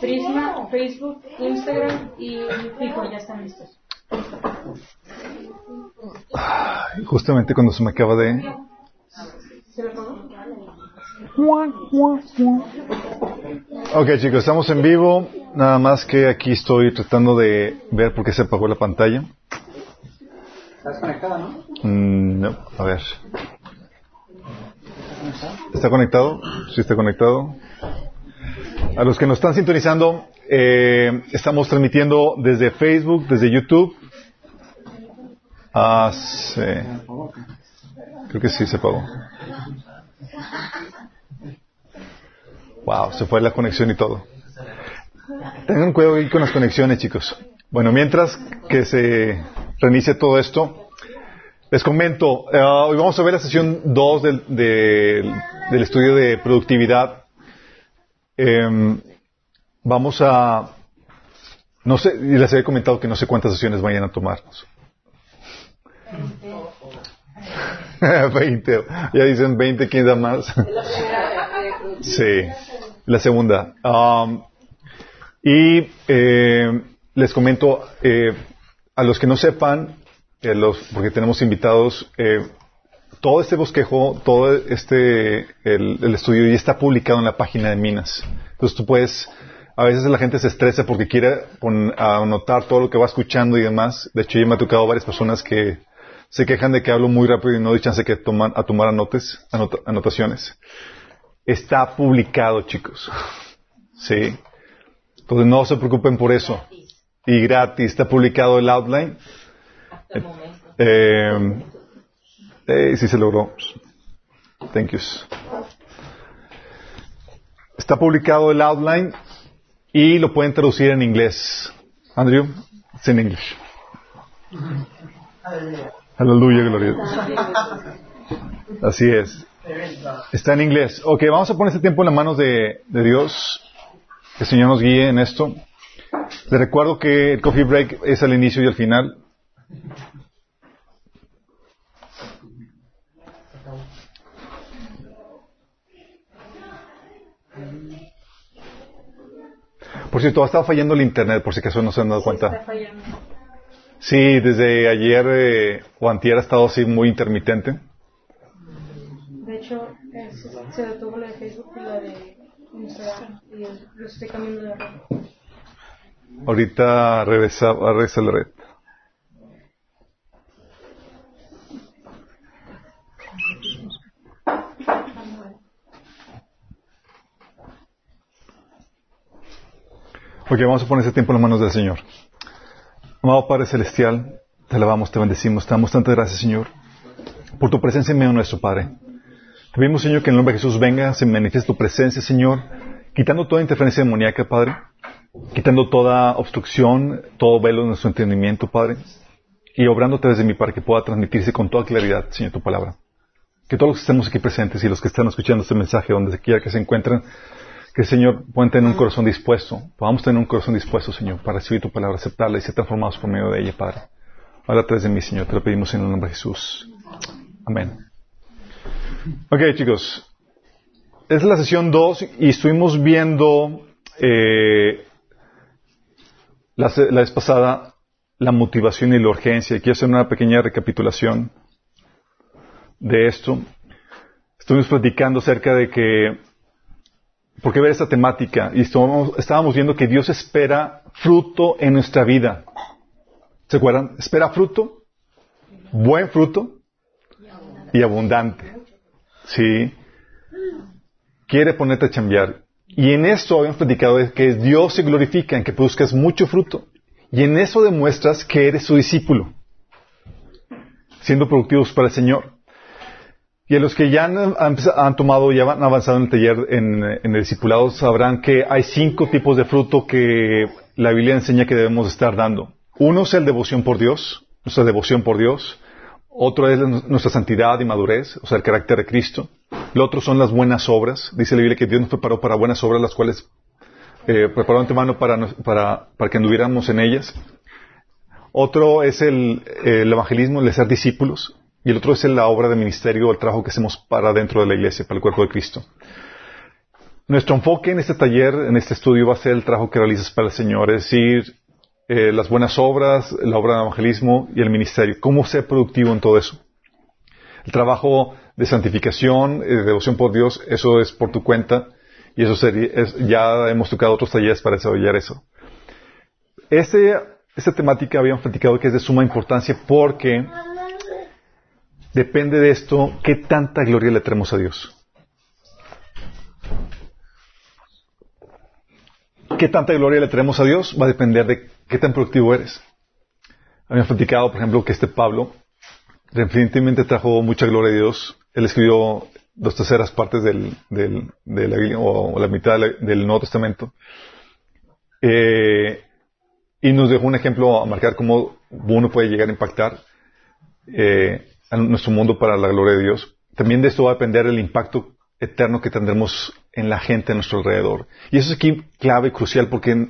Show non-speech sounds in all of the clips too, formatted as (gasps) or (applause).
Prisma, Facebook, Instagram y Fijo ya están listos. justamente cuando se me acaba de... Ok chicos, estamos en vivo. Nada más que aquí estoy tratando de ver por qué se apagó la pantalla. ¿Estás conectado, no? Mm, no, a ver. ¿Está conectado? Sí, está conectado. A los que nos están sintonizando, eh, estamos transmitiendo desde Facebook, desde YouTube. Ah, sí. Creo que sí se apagó. Wow, se fue la conexión y todo. Tengan cuidado ahí con las conexiones, chicos. Bueno, mientras que se reinicie todo esto, les comento, eh, hoy vamos a ver la sesión 2 del, del, del estudio de productividad. Em, vamos a, no sé, y les había comentado que no sé cuántas sesiones vayan a tomarnos. (laughs) 20. Ya dicen 20, ¿quién da más? Sí, la segunda. Um, y eh, les comento, eh, a los que no sepan, eh, los, porque tenemos invitados, eh, todo este bosquejo, todo este, el, el, estudio ya está publicado en la página de Minas. Entonces tú puedes, a veces la gente se estresa porque quiere pon, anotar todo lo que va escuchando y demás. De hecho, ya me ha tocado varias personas que se quejan de que hablo muy rápido y no doy chance que toman, a tomar anotes, anota, anotaciones. Está publicado, chicos. (laughs) Sí. Entonces no se preocupen por eso. Y gratis. Está publicado el outline. Eh, eh, sí se logró. Thank you. Está publicado el outline y lo pueden traducir en inglés. Andrew, it's in English. Aleluya, gloria. Así es. Está en inglés. Ok, vamos a poner este tiempo en las manos de, de Dios. Que el Señor nos guíe en esto. Les recuerdo que el coffee break es al inicio y al final. Por cierto, ha estado fallando el internet, por si acaso no se han dado cuenta. Sí, desde ayer eh, o antier ha estado así muy intermitente. De hecho, es, se detuvo la de Facebook y la de Instagram y lo estoy cambiando de red. Ahorita regresa, va a regresar la red. Ok, vamos a poner ese tiempo en las manos del Señor. Amado Padre Celestial, te alabamos, te bendecimos, te damos tantas gracias, Señor, por tu presencia en medio nuestro, Padre. Te pedimos, Señor, que en el nombre de Jesús venga, se manifieste tu presencia, Señor, quitando toda interferencia demoníaca, Padre, quitando toda obstrucción, todo velo de nuestro entendimiento, Padre, y obrando a través de mí para que pueda transmitirse con toda claridad, Señor, tu palabra. Que todos los que estemos aquí presentes y los que están escuchando este mensaje, donde quiera que se encuentren, que el Señor pueda tener un corazón dispuesto, podamos tener un corazón dispuesto, Señor, para recibir tu palabra, aceptarla y ser transformados por medio de ella, Padre. Habla a través de mí, Señor, te lo pedimos en el nombre de Jesús. Amén. Ok, chicos. Es la sesión 2 y estuvimos viendo eh, la, la vez pasada la motivación y la urgencia. Quiero hacer una pequeña recapitulación de esto. Estuvimos platicando acerca de que ¿Por qué ver esta temática? Y estábamos, viendo que Dios espera fruto en nuestra vida. ¿Se acuerdan? Espera fruto, buen fruto y abundante. Sí. Quiere ponerte a chambear. Y en esto habíamos platicado que Dios se glorifica en que produzcas mucho fruto. Y en eso demuestras que eres su discípulo. Siendo productivos para el Señor. Y a los que ya han, tomado, ya han avanzado en el taller en, el discipulado, sabrán que hay cinco tipos de fruto que la Biblia enseña que debemos estar dando. Uno es el devoción por Dios, nuestra devoción por Dios. Otro es nuestra santidad y madurez, o sea, el carácter de Cristo. Lo otro son las buenas obras. Dice la Biblia que Dios nos preparó para buenas obras, las cuales eh, preparó antemano para, para, para que anduviéramos en ellas. Otro es el, el evangelismo, el de ser discípulos. Y el otro es la obra de ministerio, el trabajo que hacemos para dentro de la iglesia, para el cuerpo de Cristo. nuestro enfoque en este taller, en este estudio, va a ser el trabajo que realizas para el Señor, es decir, eh, las buenas obras, la obra de evangelismo y el ministerio. ¿Cómo ser productivo en todo eso? El trabajo de santificación, eh, de devoción por Dios, eso es por tu cuenta y eso sería, ya hemos tocado otros talleres para desarrollar eso. Este, esta temática habíamos platicado que es de suma importancia porque depende de esto qué tanta gloria le traemos a Dios. ¿Qué tanta gloria le traemos a Dios? Va a depender de qué tan productivo eres. Habíamos platicado, por ejemplo, que este Pablo definitivamente trajo mucha gloria a Dios. Él escribió dos terceras partes del, del, de la Biblia, o la mitad del Nuevo Testamento. Eh, y nos dejó un ejemplo a marcar cómo uno puede llegar a impactar eh, nuestro mundo para la gloria de Dios. También de esto va a depender el impacto eterno que tendremos en la gente a nuestro alrededor. Y eso es aquí clave y crucial porque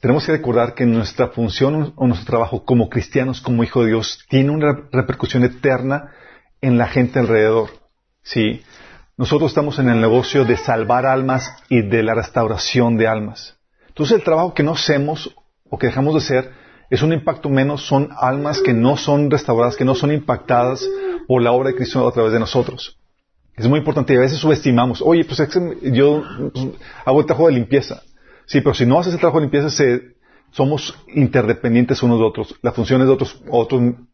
tenemos que recordar que nuestra función o nuestro trabajo como cristianos, como hijo de Dios, tiene una repercusión eterna en la gente alrededor. Sí, nosotros estamos en el negocio de salvar almas y de la restauración de almas. Entonces el trabajo que no hacemos o que dejamos de hacer es un impacto menos, son almas que no son restauradas, que no son impactadas por la obra de Cristo a través de nosotros. Es muy importante y a veces subestimamos, oye, pues yo pues, hago el trabajo de limpieza. Sí, pero si no haces el trabajo de limpieza, somos interdependientes unos de otros. Las funciones de otros,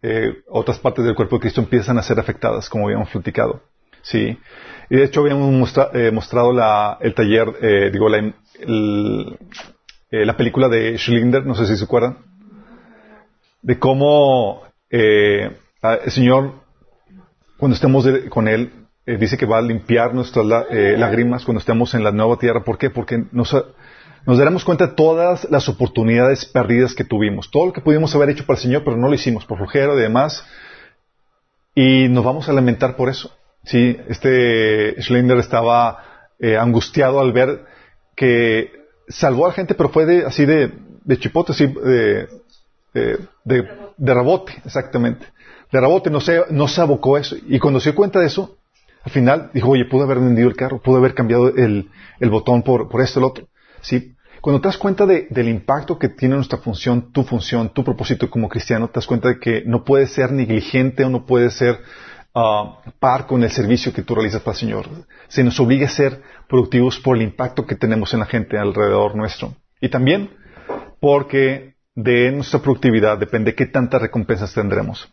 eh, otras partes del cuerpo de Cristo empiezan a ser afectadas, como habíamos platicado. Sí. Y de hecho habíamos eh, mostrado la, el taller, eh, digo, la, la película de Schlinder, no sé si se acuerdan, de cómo el Señor, cuando estemos con Él, eh, dice que va a limpiar nuestras eh, lágrimas cuando estemos en la nueva tierra. ¿Por qué? Porque nos, nos daremos cuenta de todas las oportunidades perdidas que tuvimos. Todo lo que pudimos haber hecho para el Señor, pero no lo hicimos por flojero y demás. Y nos vamos a lamentar por eso. Sí, este Schlinder estaba eh, angustiado al ver que salvó a la gente, pero fue de, así de, de chipote, así de, de, de, de rebote, exactamente. De rebote no se, no se abocó eso. Y cuando se dio cuenta de eso, al final dijo, oye, pude haber vendido el carro, pude haber cambiado el, el botón por, por esto, el otro. ¿Sí? Cuando te das cuenta de, del impacto que tiene nuestra función, tu función, tu propósito como cristiano, te das cuenta de que no puedes ser negligente o no puedes ser uh, par con el servicio que tú realizas para el Señor. Se nos obliga a ser productivos por el impacto que tenemos en la gente alrededor nuestro. Y también porque de nuestra productividad depende qué tantas recompensas tendremos.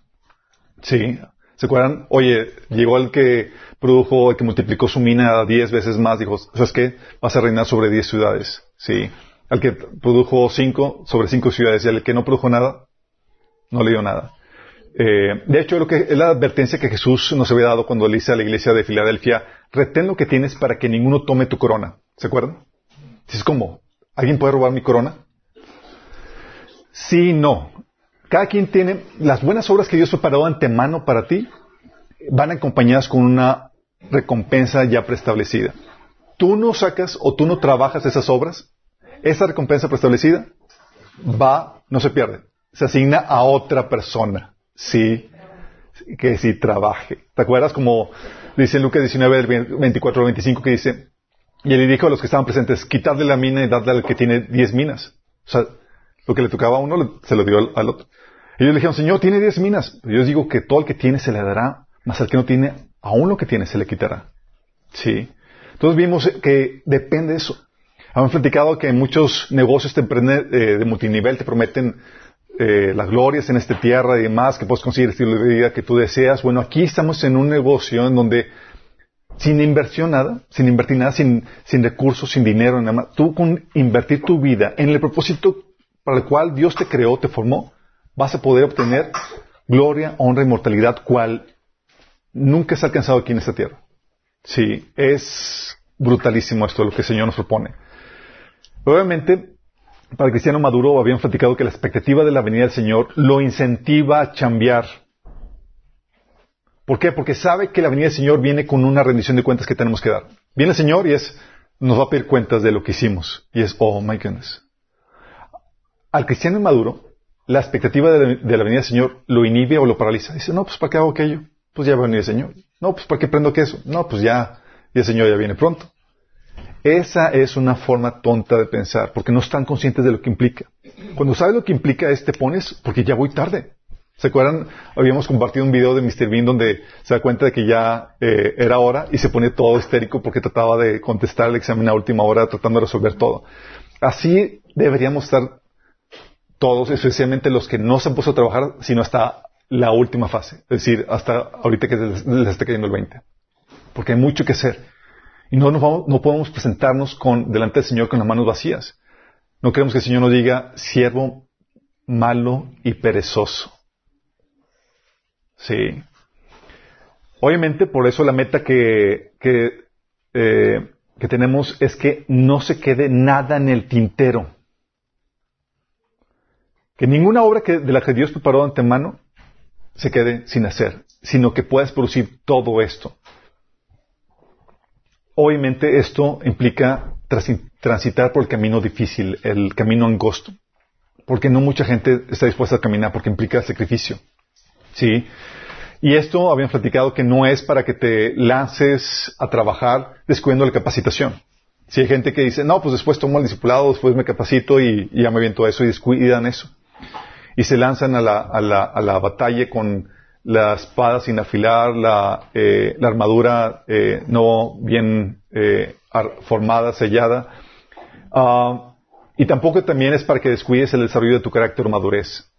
Sí. ¿Se acuerdan? Oye, llegó el que produjo, el que multiplicó su mina diez veces más, dijo, ¿sabes qué? Vas a reinar sobre diez ciudades. Sí. Al que produjo cinco, sobre cinco ciudades. Y al que no produjo nada, no le dio nada. Eh, de hecho, lo que, es la advertencia que Jesús nos había dado cuando le dice a la iglesia de Filadelfia, retén lo que tienes para que ninguno tome tu corona. ¿Se acuerdan? Es como, ¿alguien puede robar mi corona? Sí, no. Cada quien tiene las buenas obras que Dios preparó antemano para ti, van acompañadas con una recompensa ya preestablecida. Tú no sacas o tú no trabajas esas obras, esa recompensa preestablecida va, no se pierde, se asigna a otra persona, sí, que sí trabaje. ¿Te acuerdas como dice en Lucas 19, 24 25 que dice, y él le dijo a los que estaban presentes, quitarle la mina y darle al que tiene diez minas. O sea, lo que le tocaba a uno se lo dio al, otro. Ellos le dijeron, Señor, tiene diez minas. Yo digo que todo el que tiene se le dará, más al que no tiene, aún lo que tiene se le quitará. Sí. Entonces vimos que depende de eso. Hemos platicado que muchos negocios te eh, de multinivel te prometen eh, las glorias en esta tierra y demás, que puedes conseguir el estilo de vida que tú deseas. Bueno, aquí estamos en un negocio en donde sin inversión nada, sin invertir nada, sin, sin recursos, sin dinero, nada más, tú con invertir tu vida en el propósito para el cual Dios te creó, te formó, vas a poder obtener gloria, honra, inmortalidad, cual nunca se ha alcanzado aquí en esta tierra. Sí, es brutalísimo esto lo que el Señor nos propone. Obviamente, para el cristiano maduro habíamos platicado que la expectativa de la venida del Señor lo incentiva a cambiar. ¿Por qué? Porque sabe que la venida del Señor viene con una rendición de cuentas que tenemos que dar. Viene el Señor y es, nos va a pedir cuentas de lo que hicimos. Y es, oh my goodness. Al cristiano maduro, la expectativa de, la venida del Señor lo inhibe o lo paraliza. Dice, no, pues ¿para qué hago aquello? Pues ya va a venir el Señor. No, pues ¿para qué prendo queso? No, pues ya, ya el Señor ya viene pronto. Esa es una forma tonta de pensar, porque no están conscientes de lo que implica. Cuando sabes lo que implica es, te pones, porque ya voy tarde. ¿Se acuerdan? Habíamos compartido un video de Mr. Bean donde se da cuenta de que ya eh, era hora y se pone todo histérico porque trataba de contestar el examen a última hora, tratando de resolver todo. Así deberíamos estar todos, especialmente los que no se han puesto a trabajar, sino hasta la última fase. Es decir, hasta ahorita que les, les esté cayendo el 20. Porque hay mucho que hacer. Y no, nos vamos, no podemos presentarnos con, delante del Señor con las manos vacías. No queremos que el Señor nos diga, siervo malo y perezoso. Sí. Obviamente, por eso la meta que, que, eh, que tenemos es que no se quede nada en el tintero. Que ninguna obra que, de la que Dios preparó de antemano se quede sin hacer, sino que puedas producir todo esto. Obviamente esto implica transitar por el camino difícil, el camino angosto, porque no mucha gente está dispuesta a caminar porque implica sacrificio. ¿Sí? Y esto habían platicado que no es para que te lances a trabajar descuidando la capacitación. Si hay gente que dice, no, pues después tomo el discipulado, después me capacito y, ya me viento eso y descuidan eso. Y se lanzan a la, a la, a la batalla con la espada sin afilar, la, eh, la armadura eh, no bien eh, formada, sellada. Uh, y tampoco también es para que descuides el desarrollo de tu carácter o madurez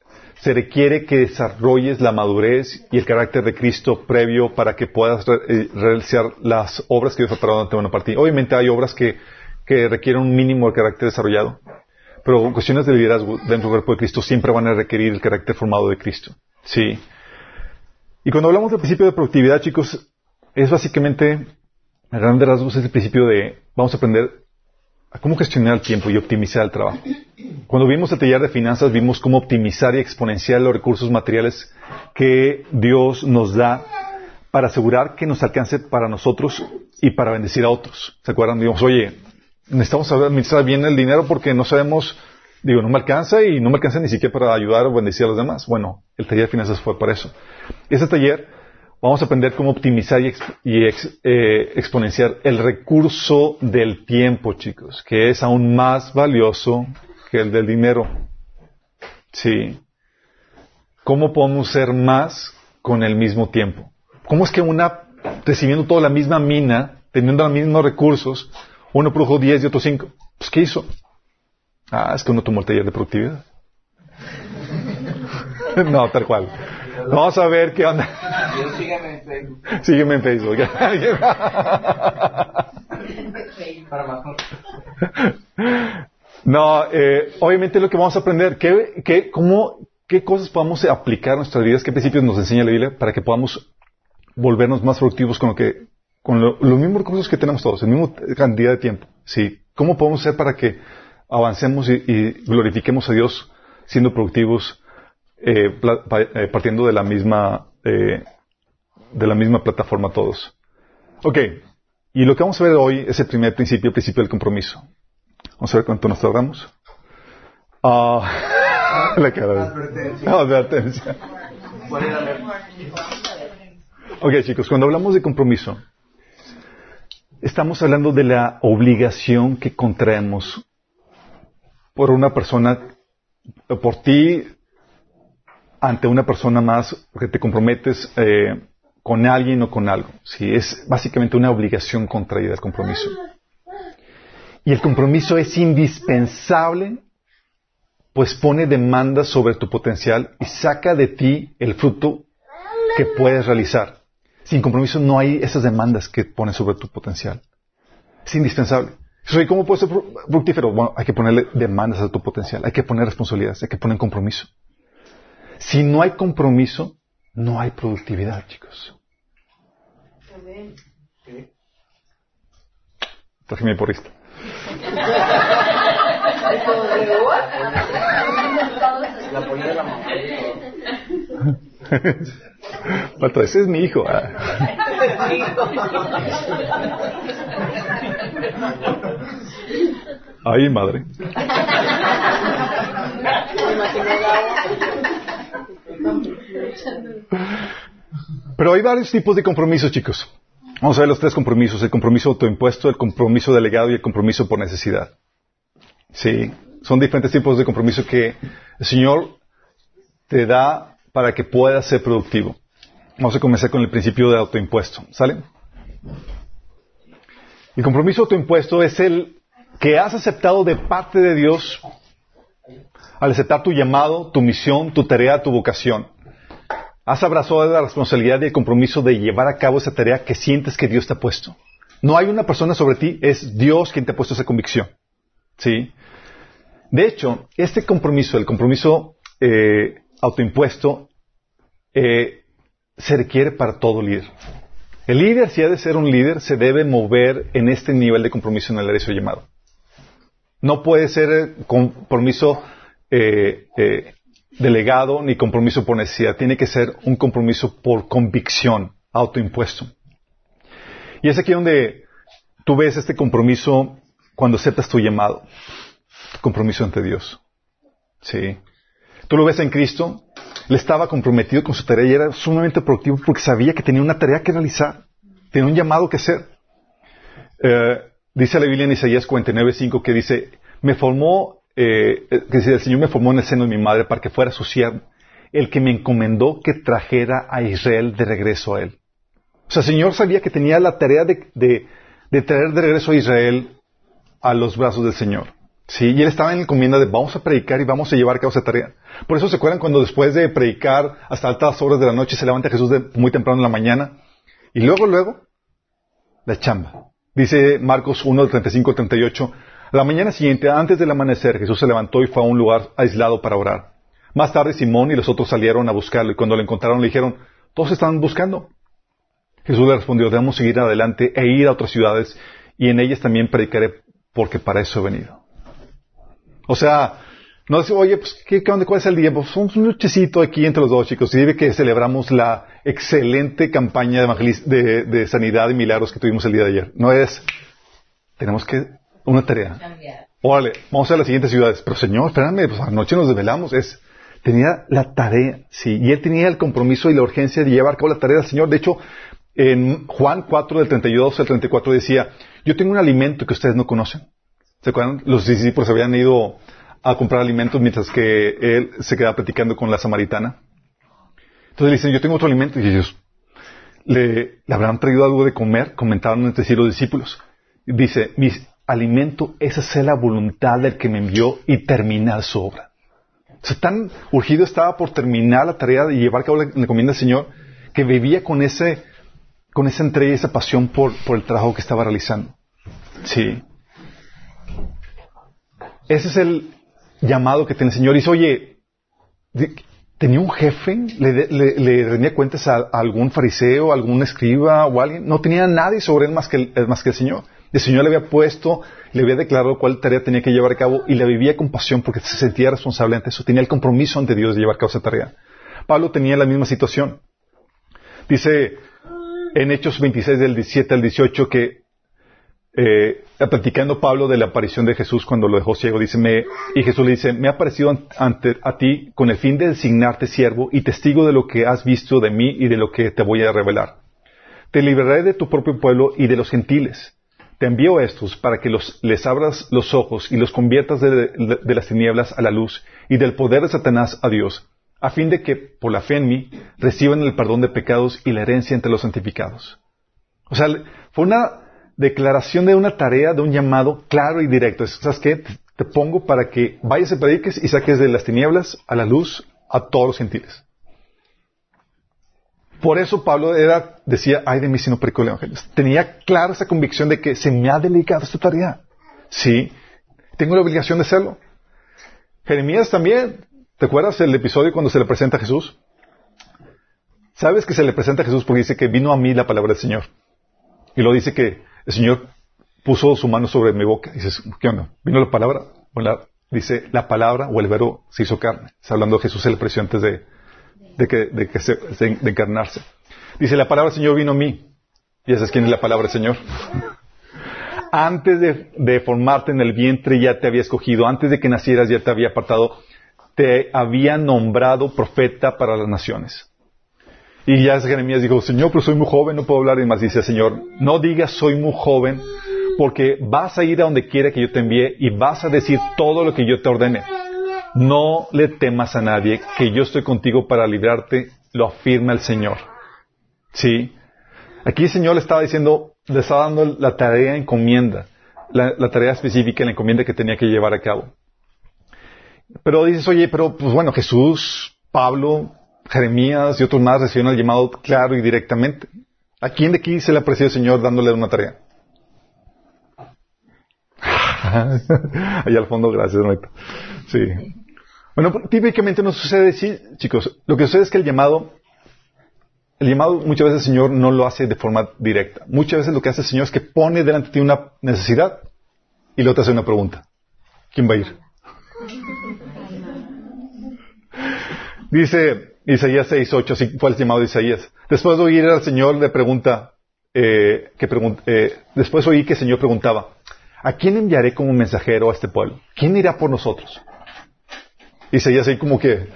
se requiere que desarrolles la madurez y el carácter de Cristo previo para que puedas eh, realizar las obras que Dios ha preparado ante una partida. Obviamente hay obras que, que requieren un mínimo de carácter desarrollado, pero cuestiones de liderazgo dentro del cuerpo de Cristo siempre van a requerir el carácter formado de Cristo. Sí. Y cuando hablamos del principio de productividad, chicos, es básicamente, a grandes rasgos, es el principio de, vamos a aprender a cómo gestionar el tiempo y optimizar el trabajo. Cuando vimos el taller de finanzas, vimos cómo optimizar y exponenciar los recursos materiales que Dios nos da para asegurar que nos alcance para nosotros y para bendecir a otros. ¿Se acuerdan? Digamos, oye, necesitamos administrar bien el dinero porque no sabemos, digo, no me alcanza y no me alcanza ni siquiera para ayudar o bendecir a los demás. Bueno, el taller de finanzas fue para eso. Ese taller vamos a aprender cómo optimizar y, eh, exponenciar el recurso del tiempo, chicos, que es aún más valioso que el del dinero. Sí. ¿Cómo podemos ser más con el mismo tiempo? ¿Cómo es que una, recibiendo toda la misma mina, teniendo los mismos recursos, uno produjo 10 y otro 5? Pues, ¿qué hizo? Ah, es que uno tomó el taller de productividad. (laughs) no, tal cual. Vamos a ver qué onda. Sígueme en Facebook. Sígueme en Facebook. (laughs) No, eh, obviamente lo que vamos a aprender, ¿qué, qué, cómo, ¿qué cosas podemos aplicar en nuestras vidas? ¿Qué principios nos enseña la Biblia para que podamos volvernos más productivos con lo que, con los mismos recursos que tenemos todos, la misma cantidad de tiempo? Sí. ¿Cómo podemos hacer para que avancemos y, glorifiquemos a Dios siendo productivos, eh, eh, partiendo de la misma, eh, de la misma plataforma todos? Ok. Y lo que vamos a ver hoy es el primer principio, el principio del compromiso. Vamos a ver cuánto nos tardamos. Ah, (laughs) la cara. Advertencia. Advertencia. Ok, chicos, cuando hablamos de compromiso, estamos hablando de la obligación que contraemos por una persona, por ti, ante una persona más, porque te comprometes eh, con alguien o con algo. Sí, es básicamente una obligación contraída el compromiso. Y el compromiso es indispensable, pues pone demandas sobre tu potencial y saca de ti el fruto que puedes realizar. Sin compromiso no hay esas demandas que ponen sobre tu potencial. Es indispensable. ¿Cómo puedes ser fructífero? Bueno, hay que ponerle demandas a tu potencial, hay que poner responsabilidades, hay que poner compromiso. Si no hay compromiso, no hay productividad, chicos. Traje mi porrista. La (laughs) (laughs) Pato, ese es mi hijo. Ah. Ay, madre. Pero hay varios tipos de compromisos, chicos. Vamos a ver los tres compromisos, el compromiso autoimpuesto, el compromiso delegado y el compromiso por necesidad. Sí, son diferentes tipos de compromiso que el Señor te da para que puedas ser productivo. Vamos a comenzar con el principio de autoimpuesto. ¿Sale? El compromiso autoimpuesto es el que has aceptado de parte de Dios al aceptar tu llamado, tu misión, tu tarea, tu vocación. Has abrazado la responsabilidad y el compromiso de llevar a cabo esa tarea que sientes que Dios te ha puesto. No hay una persona sobre ti, es Dios quien te ha puesto esa convicción. ¿Sí? De hecho, este compromiso, el compromiso eh, autoimpuesto, eh, se requiere para todo líder. El líder, si ha de ser un líder, se debe mover en este nivel de compromiso en el área llamado. No puede ser compromiso eh, eh, delegado ni compromiso por necesidad. Tiene que ser un compromiso por convicción, autoimpuesto. Y es aquí donde tú ves este compromiso cuando aceptas tu llamado. Compromiso ante Dios. Sí. Tú lo ves en Cristo. Él estaba comprometido con su tarea y era sumamente productivo porque sabía que tenía una tarea que realizar. Tenía un llamado que hacer. Eh, dice la Biblia en Isaías 49.5 que dice, me formó, eh, que dice, el Señor me formó en el seno de mi madre para que fuera su siervo, el que me encomendó que trajera a Israel de regreso a él. O sea, el Señor sabía que tenía la tarea de traer de regreso a Israel a los brazos del Señor. Sí, y él estaba en la encomienda de vamos a predicar y vamos a llevar a cabo esa tarea. Por eso se acuerdan cuando después de predicar hasta altas horas de la noche se levanta Jesús de muy temprano en la mañana y luego, luego, la chamba. Dice Marcos 1, 35 38, la mañana siguiente, antes del amanecer, Jesús se levantó y fue a un lugar aislado para orar. Más tarde Simón y los otros salieron a buscarlo y cuando lo encontraron le dijeron, todos están buscando. Jesús le respondió, debemos seguir adelante e ir a otras ciudades y en ellas también predicaré porque para eso he venido. O sea, no decir, oye, pues, ¿qué, ¿cuál es el día? Pues un luchecito aquí entre los dos, chicos. Y debe que celebramos la excelente campaña de, de, sanidad y milagros que tuvimos el día de ayer. No es, tenemos que, una tarea. Órale, vamos a las siguientes ciudades. Pero señor, espérame, pues anoche nos desvelamos. Es, tenía la tarea, sí. Y él tenía el compromiso y la urgencia de llevar a cabo la tarea del Señor. De hecho, en Juan 4, del 32 al 34 decía, yo tengo un alimento que ustedes no conocen. ¿Se acuerdan? Los discípulos habían ido a comprar alimentos mientras que él se quedaba platicando con la samaritana. Entonces le dicen, yo tengo otro alimento. Y ellos le, habrán traído algo de comer, comentaron entre sí los discípulos. Dice, mi alimento es hacer la voluntad del que me envió y terminar su obra. O sea, tan urgido estaba por terminar la tarea de llevar a cabo la encomienda del Señor que vivía con ese, con esa entrega y esa pasión por, por el trabajo que estaba realizando. Sí. Ese es el llamado que tiene el Señor. Y dice, oye, ¿tenía un jefe? ¿Le, rendía cuentas a, algún fariseo, algún escriba o alguien? No tenía nadie sobre él más que el, más que el Señor. El Señor le había puesto, le había declarado cuál tarea tenía que llevar a cabo y le vivía con pasión porque se sentía responsable ante eso. Tenía el compromiso ante Dios de llevar a cabo esa tarea. Pablo tenía la misma situación. Dice en Hechos 26 del 17 al 18 que eh, platicando Pablo de la aparición de Jesús cuando lo dejó ciego, dice, me, y Jesús le dice, me ha aparecido ante a ti con el fin de designarte siervo y testigo de lo que has visto de mí y de lo que te voy a revelar. Te liberaré de tu propio pueblo y de los gentiles. Te envío a estos para que los, les abras los ojos y los conviertas de, de las tinieblas a la luz y del poder de Satanás a Dios, a fin de que, por la fe en mí, reciban el perdón de pecados y la herencia entre los santificados. O sea, fue una declaración de una tarea, de un llamado claro y directo. ¿Sabes qué? Te pongo para que vayas y prediques y saques de las tinieblas a la luz a todos los gentiles. Por eso Pablo era, decía, ay de mí si no predico el evangelio. Tenía clara esa convicción de que se me ha delegado esta tarea. Sí, tengo la obligación de hacerlo. Jeremías también. ¿Te acuerdas el episodio cuando se le presenta a Jesús? ¿Sabes que se le presenta a Jesús porque dice que vino a mí la palabra del Señor? Y lo dice que el Señor puso su mano sobre mi boca. Dices, ¿qué onda? ¿Vino la palabra? dice, la palabra o el verbo se hizo carne. Está hablando de Jesús, el precio antes de, que, de, encarnarse. Dice, la palabra del Señor vino a mí. ¿Y sabes quién es la palabra del Señor? (laughs) antes de, de, formarte en el vientre ya te había escogido. Antes de que nacieras ya te había apartado. Te había nombrado profeta para las naciones. Y ya Jeremías dijo, Señor, pero soy muy joven, no puedo hablar. Y más dice, Señor, no digas soy muy joven, porque vas a ir a donde quiera que yo te envíe y vas a decir todo lo que yo te ordene. No le temas a nadie, que yo estoy contigo para librarte, lo afirma el Señor. ¿Sí? Aquí el Señor le estaba diciendo, le estaba dando la tarea encomienda, la, la tarea específica, la encomienda que tenía que llevar a cabo. Pero dices, oye, pero pues bueno, Jesús, Pablo, Jeremías y otros más recibieron el llamado claro y directamente. ¿A quién de aquí se le apreció el Señor dándole una tarea? (laughs) Allá al fondo, gracias, Neto. Sí. Bueno, típicamente no sucede así, chicos. Lo que sucede es que el llamado, el llamado muchas veces el Señor no lo hace de forma directa. Muchas veces lo que hace el Señor es que pone delante de ti una necesidad y luego te hace una pregunta. ¿Quién va a ir? (laughs) Dice Isaías 6.8, así fue el llamado Isaías. Después de oír al Señor le pregunta, eh, que pregunta eh, después oí que el Señor preguntaba, ¿a quién enviaré como mensajero a este pueblo? ¿Quién irá por nosotros? Isaías ahí como que,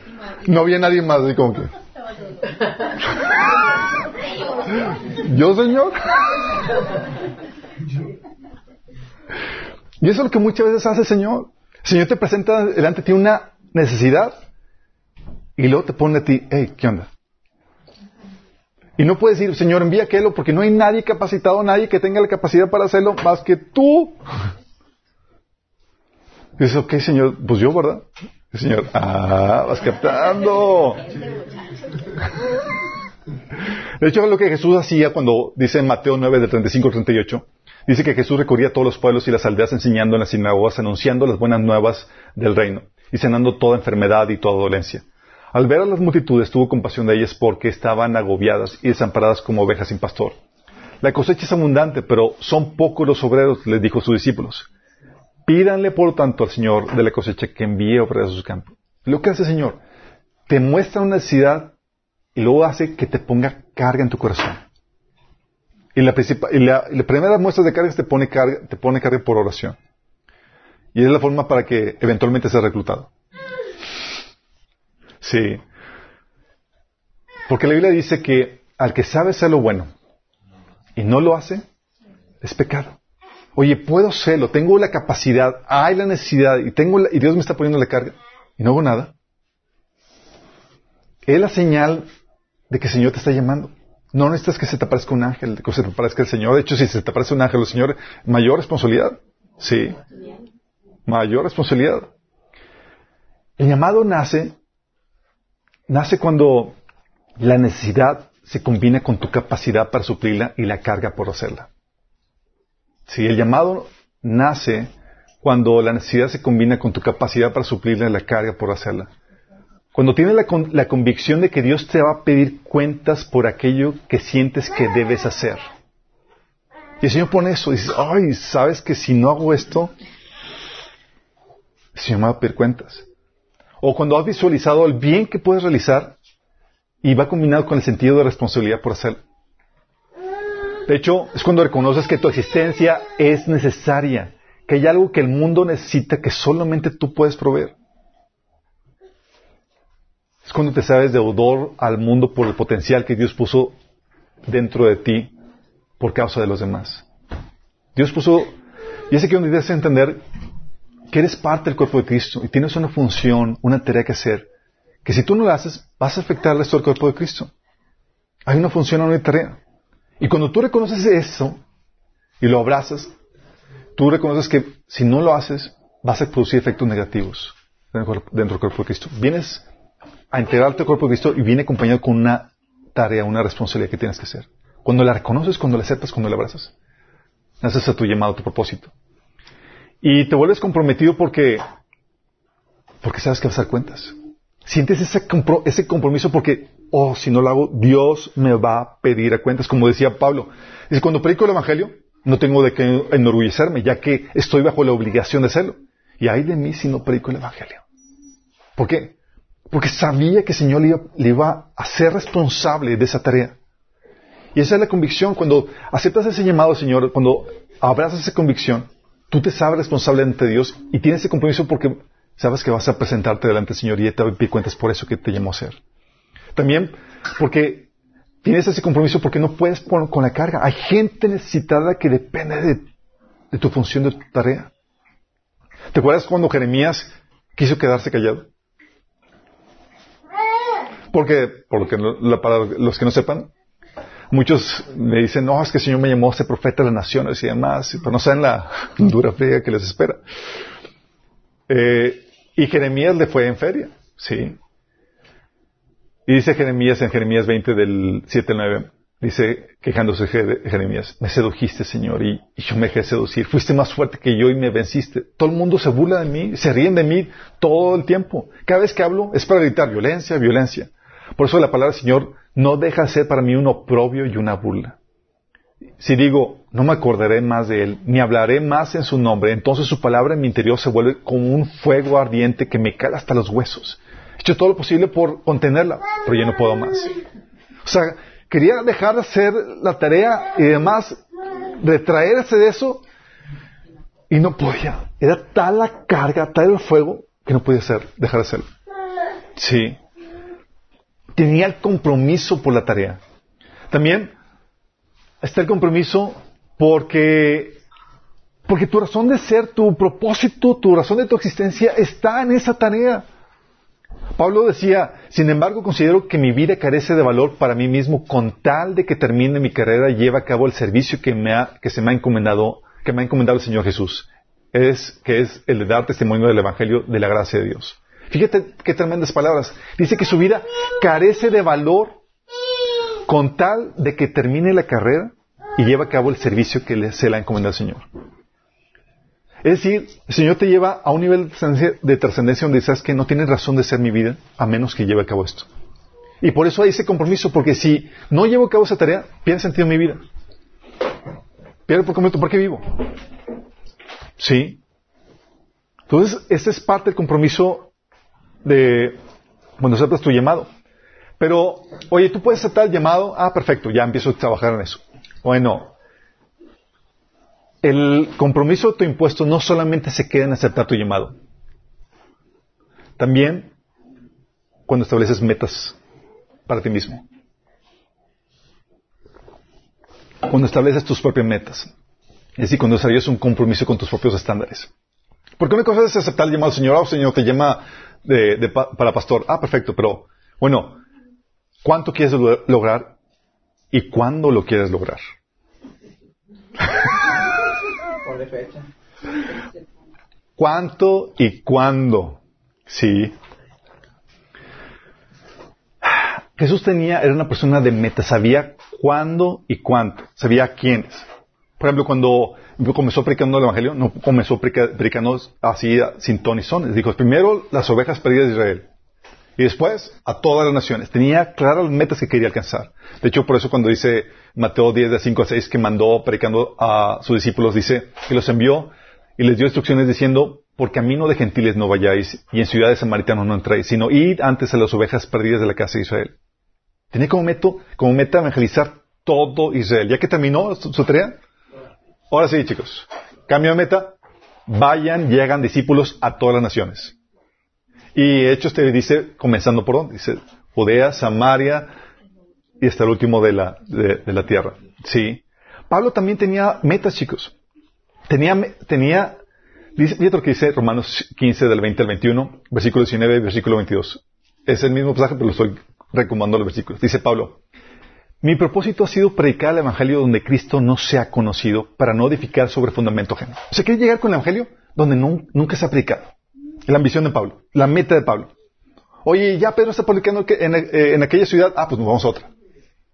no había nadie más, así como que, (laughs) ¿yo Señor? Y eso es lo que muchas veces hace el Señor. El Señor te presenta delante de ti una necesidad y luego te pone a ti, hey, ¿qué onda? Y no puedes decir, Señor, envía aquello porque no hay nadie capacitado, nadie que tenga la capacidad para hacerlo más que tú. Y dices, ok, Señor, pues yo, ¿verdad? El Señor, ah, vas captando. De hecho, lo que Jesús hacía cuando dice en Mateo 9, del 35 al 38, dice que Jesús recorría todos los pueblos y las aldeas enseñando en las sinagogas, anunciando las buenas nuevas del reino y sanando toda enfermedad y toda dolencia. Al ver a las multitudes tuvo compasión de ellas porque estaban agobiadas y desamparadas como ovejas sin pastor. La cosecha es abundante, pero son pocos los obreros, les dijo a sus discípulos. Pídanle, por tanto, al Señor de la cosecha que envíe obreros a sus campos. Lo que hace el Señor, te muestra una necesidad y luego hace que te ponga carga en tu corazón. Y la, primera muestra de carga es te pone carga, te pone carga por oración. Y es la forma para que eventualmente seas reclutado. Sí. Porque la Biblia dice que al que sabe hacer lo bueno y no lo hace, es pecado. Oye, puedo hacerlo, tengo la capacidad, hay la necesidad y, tengo y Dios me está poniendo la carga y no hago nada. Es la señal de que el Señor te está llamando. No necesitas que se te aparezca un ángel, que se te aparezca el Señor. De hecho, si se te aparece un ángel, el Señor, mayor responsabilidad. Sí. Mayor responsabilidad. El llamado nace nace cuando la necesidad se combina con tu capacidad para suplirla y la carga por hacerla. Si el llamado nace cuando la necesidad se combina con tu capacidad para suplirla y la carga por hacerla. Cuando tienes la, la convicción de que Dios te va a pedir cuentas por aquello que sientes que debes hacer. Y el Señor pone eso y dices, ay, ¿sabes que si no hago esto, el Señor me va a pedir cuentas? O cuando has visualizado el bien que puedes realizar y va combinado con el sentido de responsabilidad por hacerlo. De hecho, es cuando reconoces que tu existencia es necesaria, que hay algo que el mundo necesita que solamente tú puedes proveer. Es cuando te sabes deudor al mundo por el potencial que Dios puso dentro de ti por causa de los demás. Dios puso, y ese que donde debes entender que eres parte del cuerpo de Cristo y tienes una función, una tarea que hacer, que si tú no la haces, vas a afectar al resto del cuerpo de Cristo. Hay una función, una tarea. Y cuando tú reconoces eso y lo abrazas, tú reconoces que si no lo haces, vas a producir efectos negativos dentro del cuerpo de Cristo. Vienes a integrarte al cuerpo de Cristo y viene acompañado con una tarea, una responsabilidad que tienes que hacer. Cuando la reconoces, cuando la aceptas, cuando la abrazas, haces a tu llamado, a tu propósito. Y te vuelves comprometido porque, porque sabes que vas a dar cuentas. Sientes ese, ese compromiso porque, oh, si no lo hago, Dios me va a pedir a cuentas. Como decía Pablo, dice, cuando predico el Evangelio, no tengo de qué enorgullecerme, ya que estoy bajo la obligación de hacerlo. Y hay de mí si no predico el Evangelio. ¿Por qué? Porque sabía que el Señor le iba, le iba a hacer responsable de esa tarea. Y esa es la convicción. Cuando aceptas ese llamado, Señor, cuando abrazas esa convicción, tú te sabes responsable ante Dios y tienes ese compromiso porque sabes que vas a presentarte delante del Señor y te cuentas por eso que te llamó a ser. También porque tienes ese compromiso porque no puedes con, con la carga. Hay gente necesitada que depende de, tu función, de tu tarea. ¿Te acuerdas cuando Jeremías quiso quedarse callado? Porque, porque para los que no sepan, muchos me dicen, no, es que el Señor me llamó a ser profeta de las naciones y demás, pero no saben la (laughs) dura friega que les espera. Eh, y Jeremías le fue en feria, sí. Y dice Jeremías en Jeremías 20 del 7 al 9, dice, quejándose Jeremías, me sedujiste, Señor, y, yo me dejé seducir. Fuiste más fuerte que yo y me venciste. Todo el mundo se burla de mí, se ríen de mí todo el tiempo. Cada vez que hablo es para gritar violencia, violencia. Por eso la palabra del Señor no deja de ser para mí un oprobio y una burla. Si digo, no me acordaré más de Él, ni hablaré más en su nombre, entonces su palabra en mi interior se vuelve como un fuego ardiente que me cala hasta los huesos. He hecho todo lo posible por contenerla, pero ya no puedo más. O sea, quería dejar de hacer la tarea y demás, retraerse de eso, y no podía. Era tal la carga, tal el fuego, que no podía hacer, dejar de hacerlo. Sí. Tenía el compromiso por la tarea. También está el compromiso porque, porque tu razón de ser, tu propósito, tu razón de tu existencia está en esa tarea. Pablo decía, sin embargo, considero que mi vida carece de valor para mí mismo con tal de que termine mi carrera y lleve a cabo el servicio que, me ha, que se me ha encomendado, que me ha encomendado el Señor Jesús. Es, que es el de dar testimonio del Evangelio de la gracia de Dios. Fíjate qué tremendas palabras. Dice que su vida carece de valor con tal de que termine la carrera y lleve a cabo el servicio que se le ha encomendado al Señor. Es decir, el Señor te lleva a un nivel de trascendencia donde sabes que no tienes razón de ser mi vida a menos que lleve a cabo esto. Y por eso hay ese compromiso, porque si no llevo a cabo esa tarea, pierde sentido mi vida. Pierde por completo por qué vivo. ¿Sí? Entonces, ese es parte del compromiso de cuando aceptas tu llamado. Pero, oye, tú puedes aceptar el llamado, ah, perfecto, ya empiezo a trabajar en eso. Bueno, el compromiso de tu impuesto no solamente se queda en aceptar tu llamado. También cuando estableces metas para ti mismo. Cuando estableces tus propias metas. Es decir, cuando desarrollas un compromiso con tus propios estándares. Porque una cosa es aceptar el llamado del Señor. Oh, Señor, te llama de, para pastor. Ah, perfecto, pero bueno, ¿cuánto quieres lograr y cuándo lo quieres lograr? (laughs) fecha. ¿Cuánto y cuándo? Sí. Jesús tenía, era una persona de meta, sabía cuándo y cuánto, sabía quiénes. Por ejemplo, cuando comenzó predicando el Evangelio, no comenzó predicando así sin ton y son. Dijo, primero las ovejas perdidas de Israel. Y después a todas las naciones. Tenía claras las metas que quería alcanzar. De hecho, por eso cuando dice Mateo 10, de 5 a 6, que mandó predicando a sus discípulos, dice que los envió y les dio instrucciones diciendo, por camino de gentiles no vayáis y en ciudades samaritanos no entréis, sino id antes a las ovejas perdidas de la casa de Israel. Tenía como, meto, como meta evangelizar todo Israel. Ya que terminó su tarea, ahora sí, chicos, cambio de meta, vayan y hagan discípulos a todas las naciones. Y Hechos te dice, comenzando por dónde, dice Judea, Samaria y hasta el último de la, de, la tierra. Sí. Pablo también tenía metas, chicos. Tenía, tenía, dice, lo que dice Romanos 15 del 20 al 21, versículo 19 y versículo 22. Es el mismo pasaje, pero lo estoy recomendando los versículos. Dice Pablo, mi propósito ha sido predicar el Evangelio donde Cristo no sea conocido para no edificar sobre fundamento ajeno. O sea, quiere llegar con el Evangelio donde nunca se ha predicado. La ambición de Pablo, la meta de Pablo. Oye, ya Pedro está publicando en, eh, en aquella ciudad, ah, pues nos vamos a otra.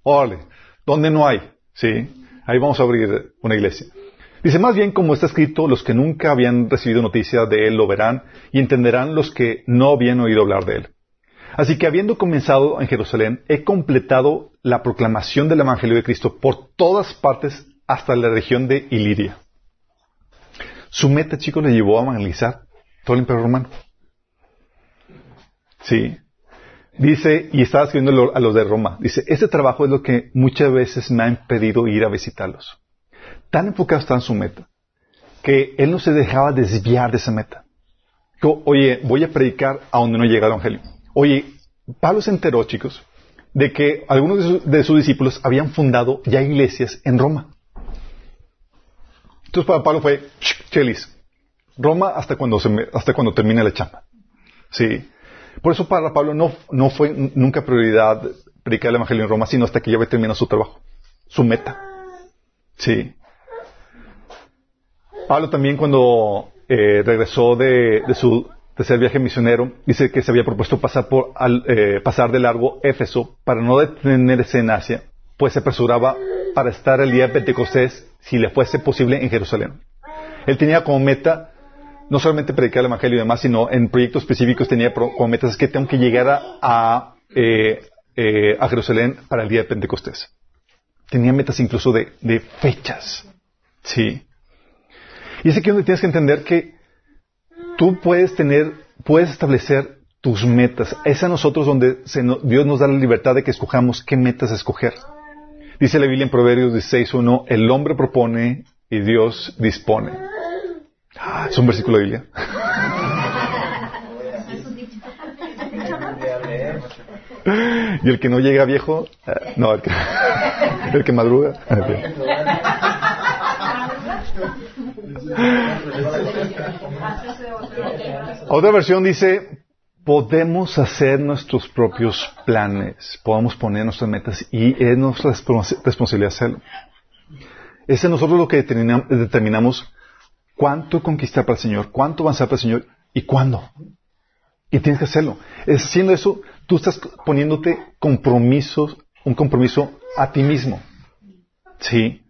Órale, ¿dónde no hay? Sí, ahí vamos a abrir una iglesia. Dice, más bien como está escrito, los que nunca habían recibido noticia de él lo verán y entenderán los que no habían oído hablar de él. Así que habiendo comenzado en Jerusalén, he completado la proclamación del Evangelio de Cristo por todas partes hasta la región de Iliria. Su meta, chicos, le llevó a evangelizar todo el imperio romano. Sí. Dice, y estaba escribiendo a los de Roma, dice, este trabajo es lo que muchas veces me ha impedido ir a visitarlos. Tan enfocado está en su meta, que él no se dejaba desviar de esa meta. Oye, voy a predicar a donde no llega el Evangelio. Oye, Pablo se enteró, chicos, de que algunos de, su- de sus discípulos habían fundado ya iglesias en Roma. Entonces para Pablo fue, "Ch, chelis, Roma hasta cuando, se hasta cuando termine la chamba. Sí. Por eso para Pablo no, no fue nunca prioridad predicar el Evangelio en Roma, sino hasta que ya había terminado su trabajo, su meta. Sí. Pablo también cuando eh, regresó de, de su tercer viaje misionero, dice que se había propuesto pasar, por, eh, pasar de largo Éfeso para no detenerse en Asia, pues se apresuraba para estar el día de Pentecostés, si le fuese posible, en Jerusalén. Él tenía como meta no solamente predicar el Evangelio y demás, sino en proyectos específicos tenía como metas que tengo que llegar a, eh, eh, a Jerusalén para el día de Pentecostés. Tenía metas incluso de, de fechas. Sí. Y es aquí donde tienes que entender que tú puedes tener, puedes establecer tus metas. Es a nosotros donde se Dios nos da la libertad de que escojamos qué metas escoger. Dice la Biblia en Proverbios 16.1, el hombre propone y Dios dispone. Ah, es un versículo de Biblia. (laughs) y el que no llega viejo, eh, no, el que, (laughs) el que madruga. (laughs) Otra versión dice, podemos hacer nuestros propios planes, podemos poner nuestras metas y es nuestra respons- responsabilidad hacerlo. Es nosotros lo que determina- determinamos cuánto conquistar para el Señor, cuánto avanzar para el Señor y cuándo. Y tienes que hacerlo. Haciendo eso, tú estás poniéndote compromisos, un compromiso a ti mismo. Sí.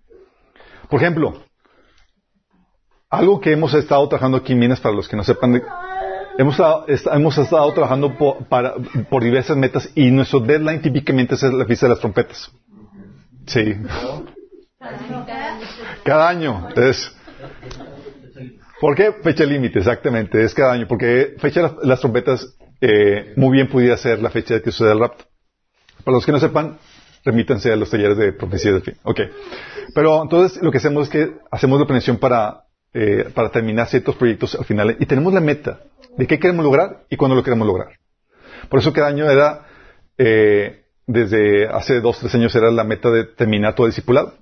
Por ejemplo, algo que hemos estado trabajando aquí en Minas, para los que no sepan, de- hemos, estado, est- hemos estado trabajando por diversas metas y nuestro deadline típicamente es la fiesta de las trompetas. Sí. Cada año. Es, ¿Por qué fecha límite? Exactamente, es cada año. Porque fecha de las, las trompetas eh, muy bien pudiera ser la fecha de que suceda el rapto. Para los que no sepan, remítanse a los talleres de profecía del fin. Ok. Pero entonces lo que hacemos es que hacemos la planeación para, eh, para terminar ciertos proyectos al final y tenemos la meta de qué queremos lograr y cuándo lo queremos lograr. Por eso cada año era, eh, desde hace dos, tres años era la meta de terminar todo el discipulado.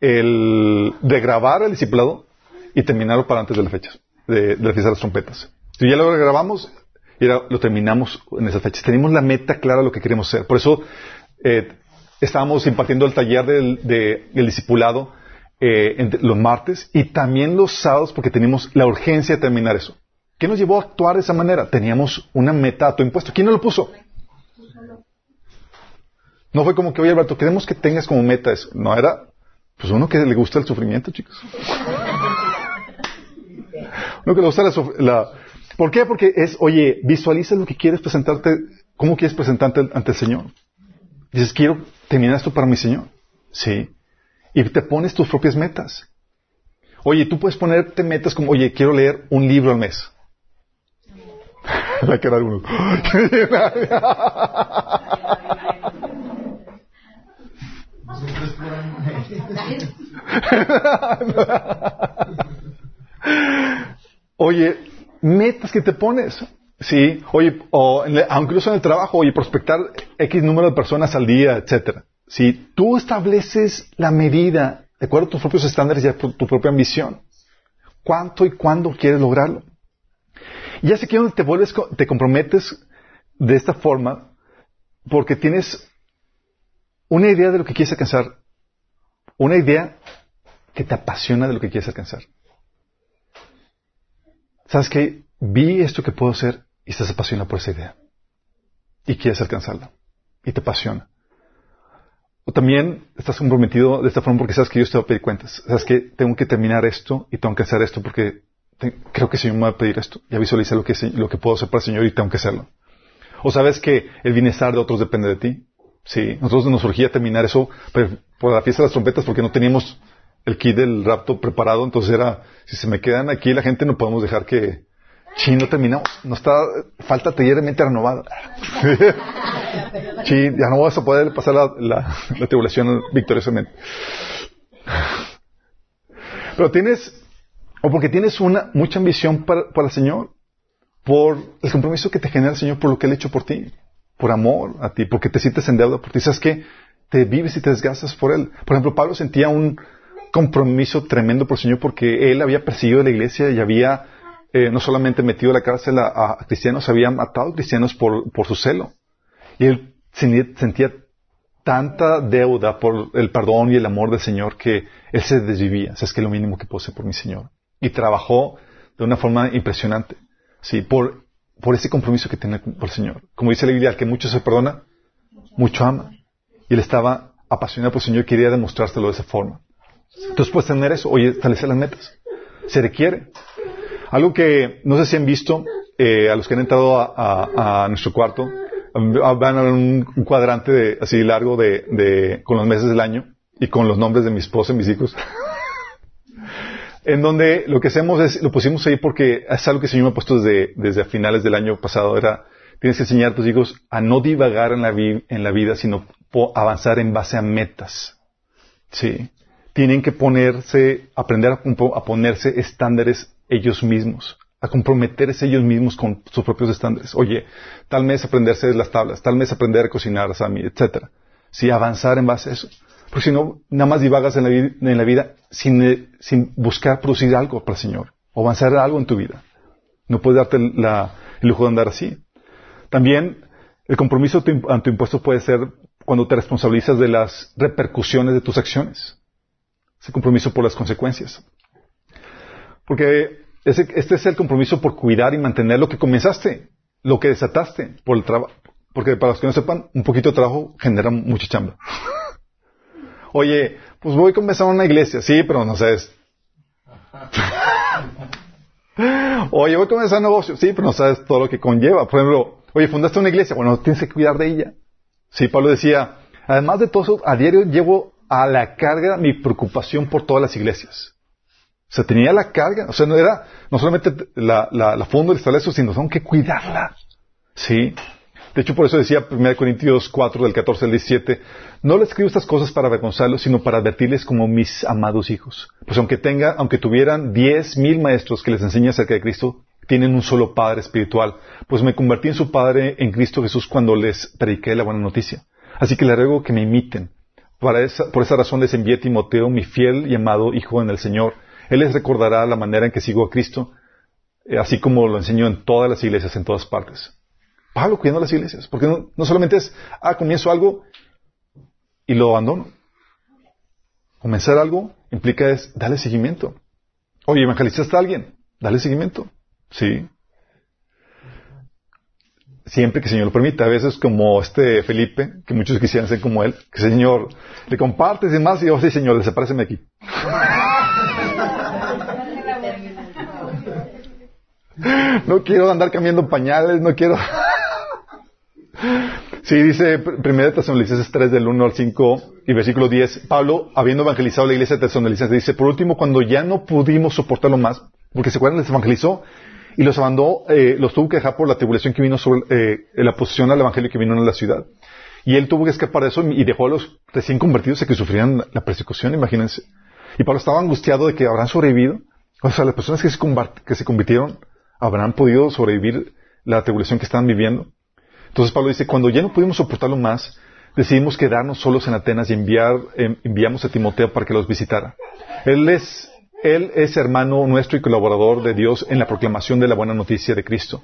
El de grabar el discipulado y terminarlo para antes de la fecha, de, de la fiesta de las trompetas. Si ya lo grabamos y lo terminamos en esas fechas. Tenemos la meta clara de lo que queremos hacer. Por eso eh, estábamos impartiendo el taller del, de- del discipulado eh, los martes y también los sábados porque teníamos la urgencia de terminar eso. ¿Qué nos llevó a actuar de esa manera? Teníamos una meta a tu impuesto. ¿Quién nos lo puso? No fue como que, oye Alberto, queremos que tengas como meta eso. No, era pues uno que le gusta el sufrimiento, chicos. (laughs) Uno que le gusta la, la- ¿Por qué? Porque es, oye, visualiza lo que quieres presentarte, cómo quieres presentarte ante el Señor. Dices, quiero terminar esto para mi Señor. Sí. Y te pones tus propias metas. Oye, tú puedes ponerte metas como, oye, quiero leer un libro al mes. (laughs) La cara de algunos. Oye, metas que te pones. Sí, oye, o incluso en el trabajo, oye, prospectar X número de personas al día, etcétera. Si tú estableces la medida de acuerdo a tus propios estándares y a tu, propia ambición, ¿cuánto y cuándo quieres lograrlo? Y ya sé que te vuelves, te comprometes de esta forma porque tienes una idea de lo que quieres alcanzar, una idea que te apasiona de lo que quieres alcanzar. ¿Sabes qué? Vi esto que puedo hacer y estás apasionado por esa idea. Y quieres alcanzarla. Y te apasiona. O también estás comprometido de esta forma porque sabes que Dios te va a pedir cuentas. Sabes que tengo que terminar esto y tengo que hacer esto porque creo que el Señor me va a pedir esto. Ya visualiza lo que, lo que puedo hacer para el Señor y tengo que hacerlo. O sabes que el bienestar de otros depende de ti. Sí, nosotros nos urgía terminar eso por la fiesta de las trompetas porque no teníamos el kit del rapto preparado, entonces era, si se me quedan aquí la gente no podemos dejar que, sí, no terminamos, no está, falta taller de mente renovada. sí, ya no vas a poder pasar la, la, la tribulación victoriosamente. Pero tienes, o porque tienes una, mucha ambición para, el Señor, por el compromiso que te genera el Señor por lo que Él ha hecho por ti. por amor a ti, porque te sientes en deuda por ti. ¿Sabes qué? Te vives y te desgastas por Él. Por ejemplo, Pablo sentía un compromiso tremendo por el Señor porque Él había perseguido a la iglesia y había eh, no solamente metido a la cárcel a, cristianos, había matado a cristianos por, por su celo. Y Él sentía tanta deuda por el perdón y el amor del Señor que Él se desvivía. ¿Sabes que es lo mínimo que puedo por mi Señor? Y trabajó de una forma impresionante. Sí, por por ese compromiso que tiene por el Señor. Como dice la Biblia, al que mucho se perdona, mucho ama. Y él estaba apasionado por el Señor y quería demostrárselo de esa forma. Entonces puedes tener eso, oye, establecer las metas. Se requiere. Algo que no sé si han visto, eh, a los que han entrado a, nuestro cuarto, van a ver un, cuadrante así largo de, con los meses del año y con los nombres de mi esposa y mis hijos en donde lo que hacemos es, lo pusimos ahí porque es algo que el Señor me ha puesto desde, desde finales del año pasado, era, tienes que enseñar a tus hijos a no divagar en la, en la vida, sino avanzar en base a metas. Sí. Tienen que ponerse, aprender a, a ponerse estándares ellos mismos, a comprometerse ellos mismos con sus propios estándares. Oye, tal mes aprenderse las tablas, tal mes aprender a cocinar, Sami, etcétera. Sí, avanzar en base a eso. Porque si no, nada más divagas en la, vida, la vida sin, buscar producir algo para el Señor o avanzar algo en tu vida. No puedes darte el lujo de andar así. También el compromiso ante tu impuesto puede ser cuando te responsabilizas de las repercusiones de tus acciones. Ese compromiso por las consecuencias. Porque ese, este es el compromiso por cuidar y mantener lo que comenzaste, lo que desataste por el trabajo. Porque para los que no sepan, un poquito de trabajo genera mucha chamba. (laughs) Oye, pues voy a comenzar una iglesia. Sí, pero no sabes. (laughs) oye, voy a comenzar un negocio. Sí, pero no sabes todo lo que conlleva. Por ejemplo, oye, fundaste una iglesia. Bueno, tienes que cuidar de ella. Sí, Pablo decía, además de todo eso, a diario llevo a la carga mi preocupación por todas las iglesias. O sea, tenía la carga, o sea, no era, no solamente la, la, la fondo del sino tengo que cuidarla. ¿Sí? De hecho, por eso decía 1 Corintios 4, del 14 al 17, no les escribo estas cosas para avergonzarlos, sino para advertirles como mis amados hijos. Pues aunque tenga, aunque tuvieran diez mil maestros que les enseñen acerca de Cristo, tienen un solo Padre espiritual, pues me convertí en su Padre en Cristo Jesús cuando les prediqué la buena noticia. Así que les ruego que me imiten. por esa razón les envié a Timoteo, mi fiel y amado hijo en el Señor. Él les recordará la manera en que sigo a Cristo, eh, así como lo enseño en todas las iglesias en todas partes. Pablo cuidando las iglesias. Porque no, solamente es, ah, comienzo algo y lo abandono. Comenzar algo implica es, darle seguimiento. Oye, evangelizaste a alguien, dale seguimiento. Sí. Siempre que el Señor lo permita. A veces como este Felipe, que muchos quisieran ser como él, que Señor le compartes y demás y yo, sí, Señor, desapareceme aquí. No quiero andar cambiando pañales, no quiero... Sí, dice 1 Tesalonicenses 3 del 1 al 5 y versículo 10, Pablo, habiendo evangelizado la iglesia de Tesalonicenses, dice, por último, cuando ya no pudimos soportarlo más, porque se acuerdan, les evangelizó y los abandonó, eh, los tuvo que dejar por la tribulación que vino sobre eh, la posición al evangelio que vino en la ciudad. Y él tuvo que escapar de eso y dejó a los recién convertidos a que sufrían la persecución, imagínense. Y Pablo estaba angustiado de que habrán sobrevivido. O sea, las personas que se, que se convirtieron habrán podido sobrevivir la tribulación que estaban viviendo. Entonces Pablo dice, cuando ya no pudimos soportarlo más, decidimos quedarnos solos en Atenas y enviar, em, enviamos a Timoteo para que los visitara. Él es, él es hermano nuestro y colaborador de Dios en la proclamación de la buena noticia de Cristo.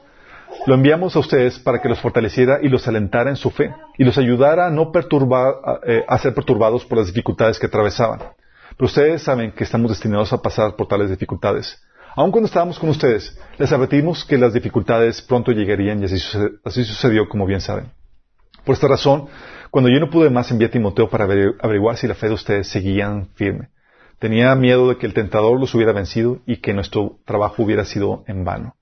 Lo enviamos a ustedes para que los fortaleciera y los alentara en su fe y los ayudara a no perturbar, eh, a ser perturbados por las dificultades que atravesaban. Pero ustedes saben que estamos destinados a pasar por tales dificultades. Aun cuando estábamos con ustedes, les advertimos que las dificultades pronto llegarían y así, sucedió, como bien saben. Por esta razón, cuando yo no pude más, envié a Timoteo para averiguar si la fe de ustedes seguían firme. Tenía miedo de que el tentador los hubiera vencido y que nuestro trabajo hubiera sido en vano.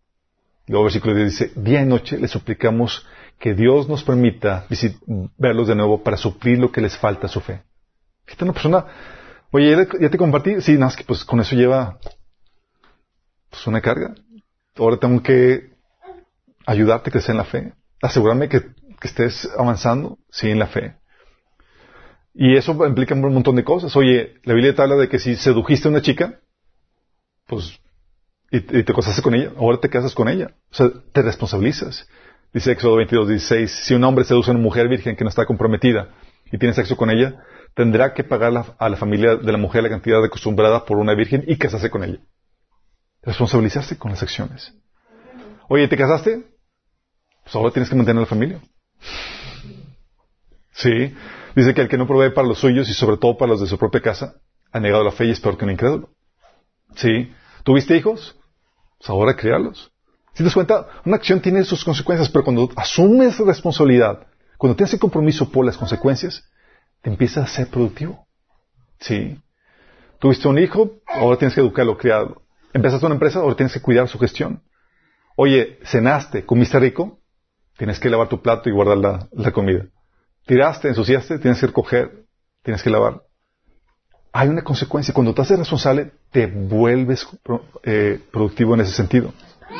Luego versículo 10 dice, día y noche les suplicamos que Dios nos permita verlos de nuevo para suplir lo que les falta su fe. Esta una persona, oye, ya te compartí, sí, nada más que pues con eso lleva pues una carga. Ahora tengo que ayudarte a crecer en la fe, asegurarme que, estés avanzando, sí, en la fe. Y eso implica un montón de cosas. Oye, la Biblia te habla de que si sedujiste a una chica, pues, y, te casaste con ella, ahora te casas con ella. O sea, te responsabilizas. Dice Éxodo 22, 16, si un hombre seduce a una mujer virgen que no está comprometida y tiene sexo con ella, tendrá que pagar a la familia de la mujer la cantidad acostumbrada por una virgen y casarse con ella. Responsabilizarse con las acciones. Oye, ¿te casaste? Pues ahora tienes que mantener la familia. Sí. Dice que el que no provee para los suyos y sobre todo para los de su propia casa, ha negado la fe y es peor que un incrédulo. Sí. ¿Tuviste hijos? Pues ahora criarlos. Si te das cuenta, una acción tiene sus consecuencias, pero cuando asumes responsabilidad, cuando tienes el compromiso por las consecuencias, te empiezas a ser productivo. Sí. Tuviste un hijo, ahora tienes que educarlo, criarlo. Empezaste una empresa, ahora tienes que cuidar su gestión. Oye, cenaste, comiste rico, tienes que lavar tu plato y guardar la, comida. Tiraste, ensuciaste, tienes que recoger, tienes que lavar. Hay una consecuencia. Cuando te haces responsable, te vuelves eh, productivo en ese sentido.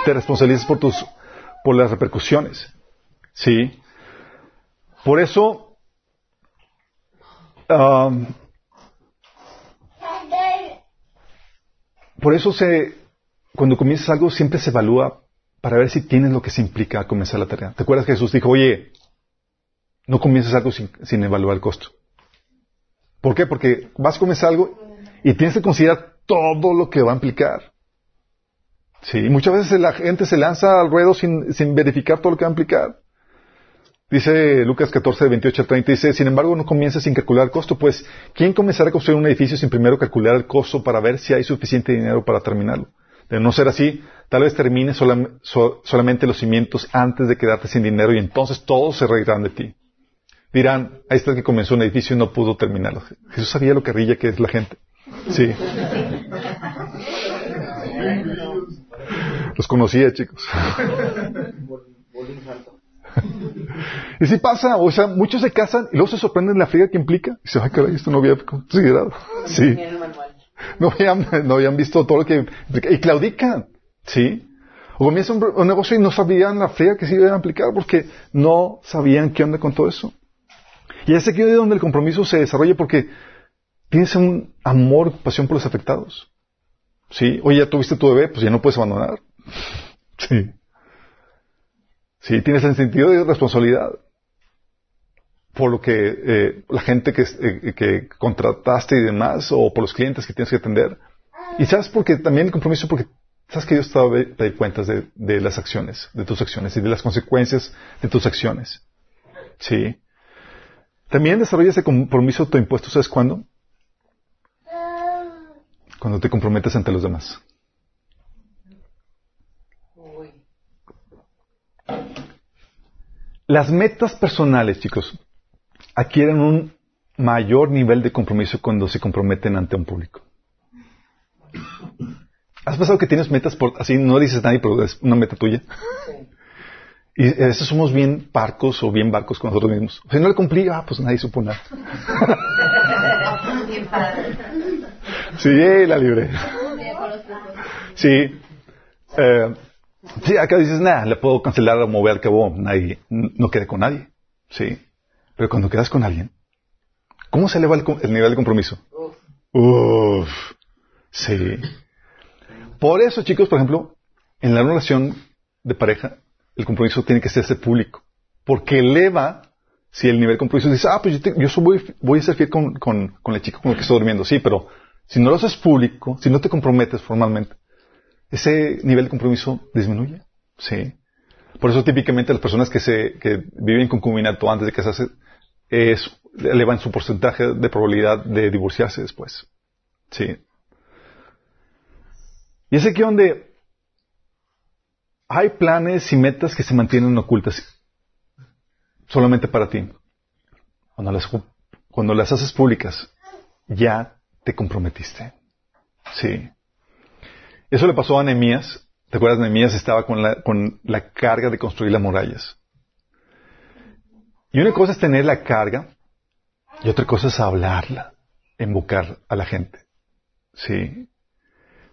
Te responsabilizas por tus, por las repercusiones. Sí. Por eso, um, por eso se, cuando comienzas algo siempre se evalúa para ver si tienes lo que se implica comenzar la tarea. ¿Te acuerdas que Jesús dijo, oye, no comiences algo sin, sin evaluar el costo? ¿Por qué? Porque vas a comenzar algo y tienes que considerar todo lo que va a implicar. Sí, muchas veces la gente se lanza al ruedo sin, sin verificar todo lo que va a implicar. Dice Lucas 14, 28 al 30, dice, sin embargo, no comiences sin calcular el costo, pues, ¿quién comenzará a construir un edificio sin primero calcular el costo para ver si hay suficiente dinero para terminarlo? De no ser así, tal vez termine solam- so- solamente los cimientos antes de quedarte sin dinero y entonces todos se reirán de ti. Dirán, ahí está el que comenzó un edificio y no pudo terminarlo. Jesús sabía lo que rilla que es la gente. Sí. (laughs) Los conocía, chicos. (laughs) Y sí pasa, o sea, muchos se casan y luego se sorprenden la friega que implica. Y dicen, ay, caray, esto no había considerado. (laughs) Sí. No habían, no habían visto todo lo que implica. Y claudican. Sí. O comienzan un, un negocio y no sabían la friega que se iba a aplicar porque no sabían qué onda con todo eso. Y es aquí donde el compromiso se desarrolla porque tienes un amor, pasión por los afectados. Sí. Oye, ya tuviste tu bebé, pues ya no puedes abandonar. (laughs) Sí. Sí, tienes el sentido de responsabilidad por lo que eh, la gente que, eh, que contrataste y demás, o por los clientes que tienes que atender. Y sabes porque también el compromiso, porque sabes que Dios te va a pedir cuentas de, de las acciones, de tus acciones y de las consecuencias de tus acciones. Sí. También desarrolla ese compromiso autoimpuesto, ¿sabes cuándo? Cuando te comprometes ante los demás. Las metas personales, chicos, adquieren un mayor nivel de compromiso cuando se comprometen ante un público. ¿Has pasado que tienes metas por, así no dices a nadie, pero es una meta tuya? Y a veces somos bien parcos o bien barcos con nosotros mismos. Si no le cumplí, ah, pues nadie supo nada. (laughs) sí, la libre. Sí. Eh, sí, acá dices, nada, le puedo cancelar o mover al cabo, nadie, no quedé con nadie. Sí. Pero cuando quedas con alguien, ¿cómo se eleva el, el nivel de compromiso? Uf. Sí. Por eso, chicos, por ejemplo, en la relación de pareja, el compromiso tiene que serse público. Porque eleva, si el nivel de compromiso dice, ah, pues yo, te, yo soy, voy, voy, a ser fiel con, con, con la chica con la que estoy durmiendo. Sí, pero si no lo haces público, si no te comprometes formalmente, ese nivel de compromiso disminuye. Sí. Por eso típicamente las personas que se que viven en concubinato antes de casarse es, elevan su porcentaje de probabilidad de divorciarse después. Sí. Y es aquí donde hay planes y metas que se mantienen ocultas solamente para ti. Cuando las, cuando las haces públicas, ya te comprometiste. Sí. Eso le pasó a Nehemías. ¿Te acuerdas? Nehemías estaba con la, con la carga de construir las murallas. Y una cosa es tener la carga y otra cosa es hablarla, invocar a la gente. Sí.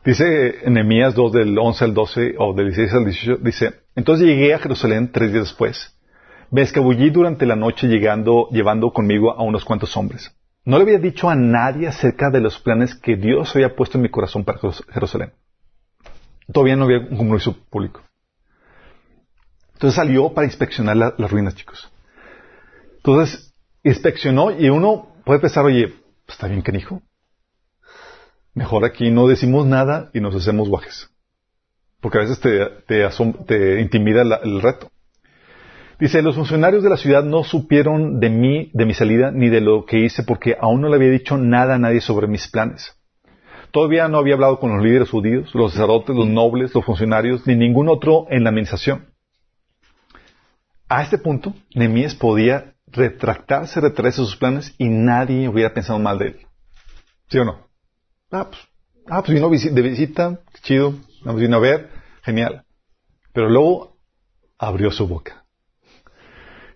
Dice Nehemías 2 del 11 al 12 o del 16 al 18, dice, entonces llegué a Jerusalén tres días después. Me escabullí durante la noche llegando, llevando conmigo a unos cuantos hombres. No le había dicho a nadie acerca de los planes que Dios había puesto en mi corazón para Jerusalén. Todavía no había un compromiso público. Entonces salió para inspeccionar la- las ruinas, chicos. Entonces, inspeccionó y uno puede pensar, oye, pues, está bien, canijo. Mejor aquí no decimos nada y nos hacemos guajes. Porque a veces te, te, te intimida el reto. Dice, los funcionarios de la ciudad no supieron de mí, de mi salida, ni de lo que hice, porque aún no le había dicho nada a nadie sobre mis planes. Todavía no había hablado con los líderes judíos, los sacerdotes, los nobles, los funcionarios, ni ningún otro en la administración. A este punto, Nehemías podía retractarse, retraerse sus planes y nadie hubiera pensado mal de él. ¿Sí o no? Ah, pues, ah, pues vino de visita, chido, nos vino a ver, genial. Pero luego abrió su boca.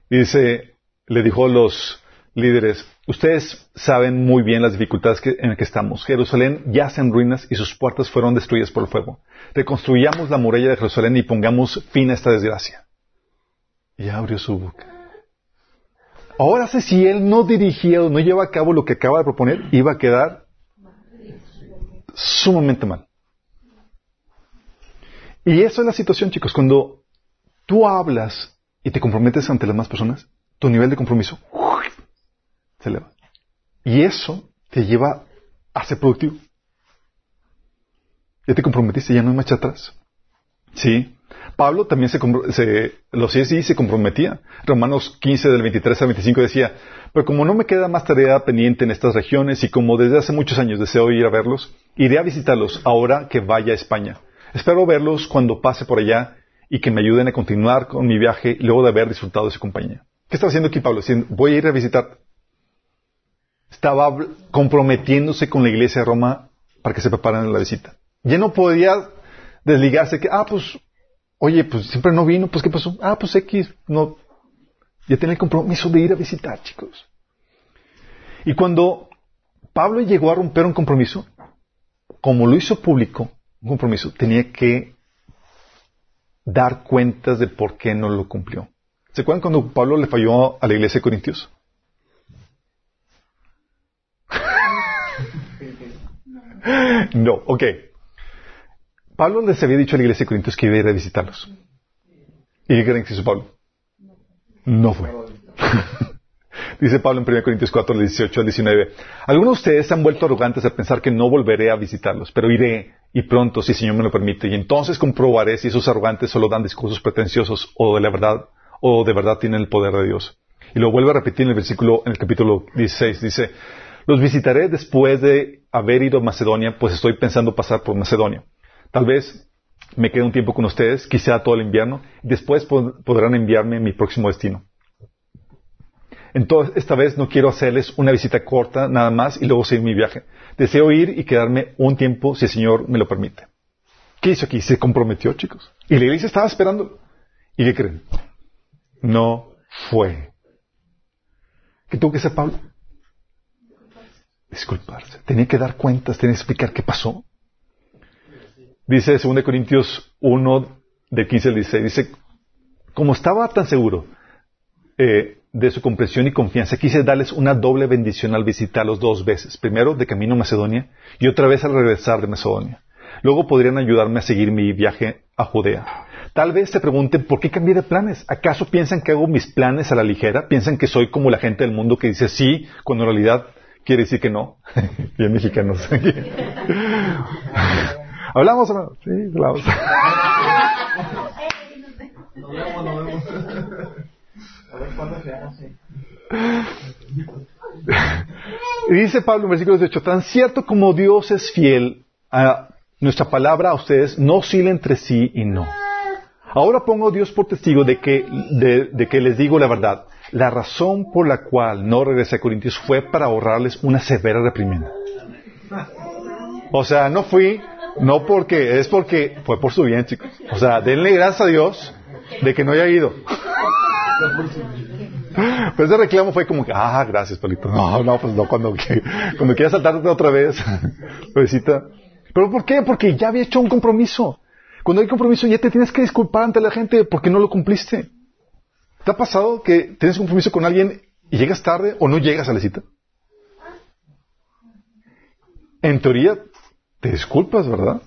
Y dice, le dijo a los líderes, ustedes saben muy bien las dificultades que- en las que estamos. Jerusalén yace en ruinas y sus puertas fueron destruidas por el fuego. Reconstruyamos la muralla de Jerusalén y pongamos fin a esta desgracia. Y abrió su boca. Ahora sé si él no dirigía o no lleva a cabo lo que acaba de proponer, iba a quedar sumamente mal. Y eso es la situación, chicos. Cuando tú hablas y te comprometes ante las demás personas, tu nivel de compromiso. Se eleva. Y eso te lleva a ser productivo. Ya te comprometiste, ya no hay marcha atrás. Sí. Pablo también se, se lo hacía así y se comprometía. Romanos 15 del 23 al 25 decía, pero como no me queda más tarea pendiente en estas regiones y como desde hace muchos años deseo ir a verlos, iré a visitarlos ahora que vaya a España. Espero verlos cuando pase por allá y que me ayuden a continuar con mi viaje luego de haber disfrutado de su compañía. ¿Qué estaba haciendo aquí Pablo? Diciendo, voy a ir a visitar. Estaba comprometiéndose con la iglesia de Roma para que se prepararan la visita. Ya no podía desligarse que, ah, pues, oye, pues siempre no vino, pues ¿qué pasó? Ah, pues X, no. Ya tenía el compromiso de ir a visitar, chicos. Y cuando Pablo llegó a romper un compromiso, como lo hizo público, un compromiso, tenía que dar cuentas de por qué no lo cumplió. ¿Se acuerdan cuando Pablo le falló a la iglesia de Corintios? No, ok. Pablo les había dicho a la iglesia de Corintios que iba a ir a visitarlos. ¿Y qué creen que hizo Pablo? No fue. (laughs) Dice Pablo en 1 Corintios 4, del 18 al 19. Algunos de ustedes se han vuelto arrogantes al pensar que no volveré a visitarlos, pero iré y pronto, si el Señor me lo permite, y entonces comprobaré si esos arrogantes solo dan discursos pretenciosos o de la verdad, o de verdad tienen el poder de Dios. Y lo vuelve a repetir en el versículo, en el capítulo 16, dice, los visitaré después de haber ido a Macedonia, pues estoy pensando pasar por Macedonia. Tal vez me quede un tiempo con ustedes, quizá todo el invierno, y después pod- podrán enviarme a mi próximo destino. Entonces, esta vez no quiero hacerles una visita corta nada más y luego seguir mi viaje. Deseo ir y quedarme un tiempo si el Señor me lo permite. ¿Qué hizo aquí? Se comprometió, chicos. Y la iglesia estaba esperando. ¿Y qué creen? No fue. ¿Qué tuvo que hacer Pablo? Disculparse. Tenía que dar cuentas, tenía que explicar qué pasó. Dice 2 Corintios 1, de 15 al 16, dice, como estaba tan seguro eh, de su comprensión y confianza, quise darles una doble bendición al visitarlos dos veces. Primero de camino a Macedonia y otra vez al regresar de Macedonia. Luego podrían ayudarme a seguir mi viaje a Judea. Tal vez se pregunten por qué cambié de planes. ¿Acaso piensan que hago mis planes a la ligera? ¿Piensan que soy como la gente del mundo que dice sí cuando en realidad quiere decir que no? (laughs) Bien mexicanos. (laughs) ¿Hablamos no? Sí, hablamos. (laughs) Vemos, nos dice Pablo en versículo 18, tan cierto como Dios es fiel a nuestra palabra a ustedes, no oscila entre sí y no. Ahora pongo a Dios por testigo de que, de que les digo la verdad. La razón por la cual no regresé a Corintios fue para ahorrarles una severa reprimenda. O sea, no fui, no porque, es porque fue por su bien, chicos. O sea, denle gracias a Dios de que no haya ido. Pero ese reclamo fue como que, ah, gracias, Palito. No, no, pues no, cuando, cuando quieras saltarte otra vez, (laughs) pobrecita. ¿Pero por qué? Porque ya había hecho un compromiso. Cuando hay compromiso ya te tienes que disculpar ante la gente porque no lo cumpliste. ¿Te ha pasado que tienes compromiso con alguien y llegas tarde o no llegas a la cita? En teoría, te disculpas, ¿verdad?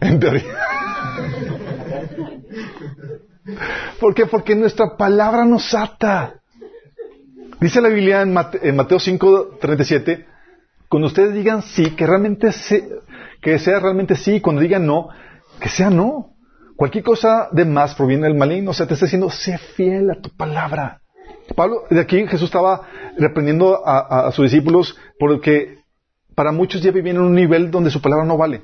En teoría. ¿Por qué? Porque nuestra palabra nos ata. Dice la Biblia en, Mateo 5, 37, cuando ustedes digan sí, que realmente que sea realmente sí, cuando digan no, que sea no. Cualquier cosa de más proviene del maligno, o sea, te está diciendo, sé fiel a tu palabra. Pablo, de aquí Jesús estaba reprendiendo a, a sus discípulos porque para muchos ya vivían en un nivel donde su palabra no vale.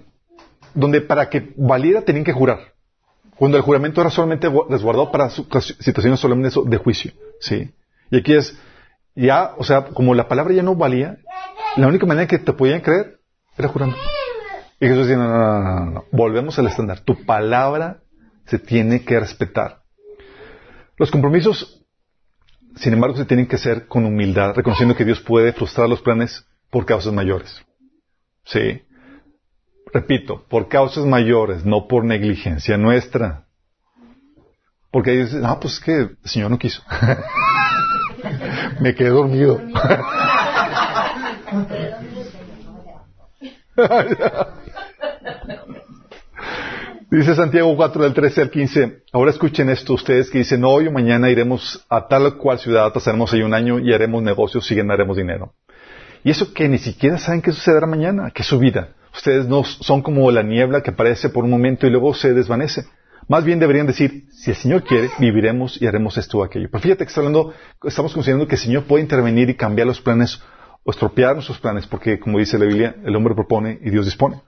Donde para que valiera tenían que jurar. Cuando el juramento era solamente resguardado para situaciones solemnes de juicio. ¿sí? Y aquí es, ya, o sea, como la palabra ya no valía, la única manera que te podían creer era jurando. Y Jesús dice, no, no, no, no, volvemos al estándar. Tu palabra se tiene que respetar. Los compromisos, sin embargo, se tienen que hacer con humildad, reconociendo que Dios puede frustrar los planes por causas mayores. ¿Sí? Repito, por causas mayores, no por negligencia nuestra. Porque ahí dicen, ah, pues es que el Señor no quiso. (laughs) Me quedé dormido. (laughs) (laughs) Dice Santiago 4 del 13 al 15, ahora escuchen esto ustedes que dicen, hoy o mañana iremos a tal cual ciudad, pasaremos ahí un año y haremos negocios y ganaremos dinero. Y eso que ni siquiera saben qué sucederá mañana, que es su vida. Ustedes no son como la niebla que aparece por un momento y luego se desvanece. Más bien deberían decir, si el Señor quiere, viviremos y haremos esto o aquello. Pero fíjate que hablando, estamos considerando que el Señor puede intervenir y cambiar los planes o estropear nuestros planes, porque como dice la Biblia, el hombre propone y Dios dispone.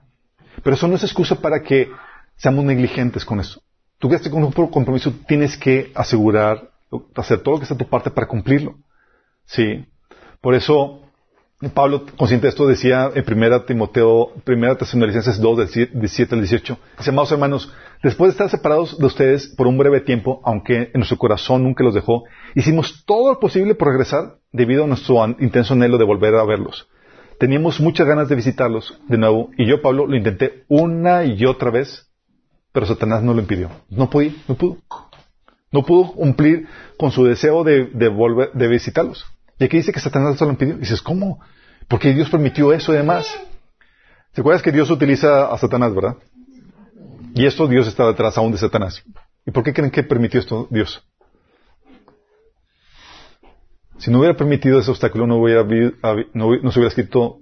Pero eso no es excusa para que seamos negligentes con eso. Tú que con un compromiso tienes que asegurar, hacer todo lo que está a tu parte para cumplirlo. Sí. Por eso, Pablo, consciente de esto, decía en primera Timoteo, primera Tesalonicenses 2, 17 al 18, dice, amados hermanos, después de estar separados de ustedes por un breve tiempo, aunque en nuestro corazón nunca los dejó, hicimos todo lo posible por regresar debido a nuestro intenso anhelo de volver a verlos. Teníamos muchas ganas de visitarlos de nuevo, y yo, Pablo, lo intenté una y otra vez, pero Satanás no lo impidió. No podía, no pudo. No pudo cumplir con su deseo de, volver, de visitarlos. Y aquí dice que Satanás se lo impidió. Y dices, ¿cómo? Porque Dios permitió eso además. ¿Te acuerdas que Dios utiliza a Satanás, verdad? Y esto Dios está detrás aún de Satanás. ¿Y por qué creen que permitió esto Dios? Si no hubiera permitido ese obstáculo, no, hubiera, no, se hubiera escrito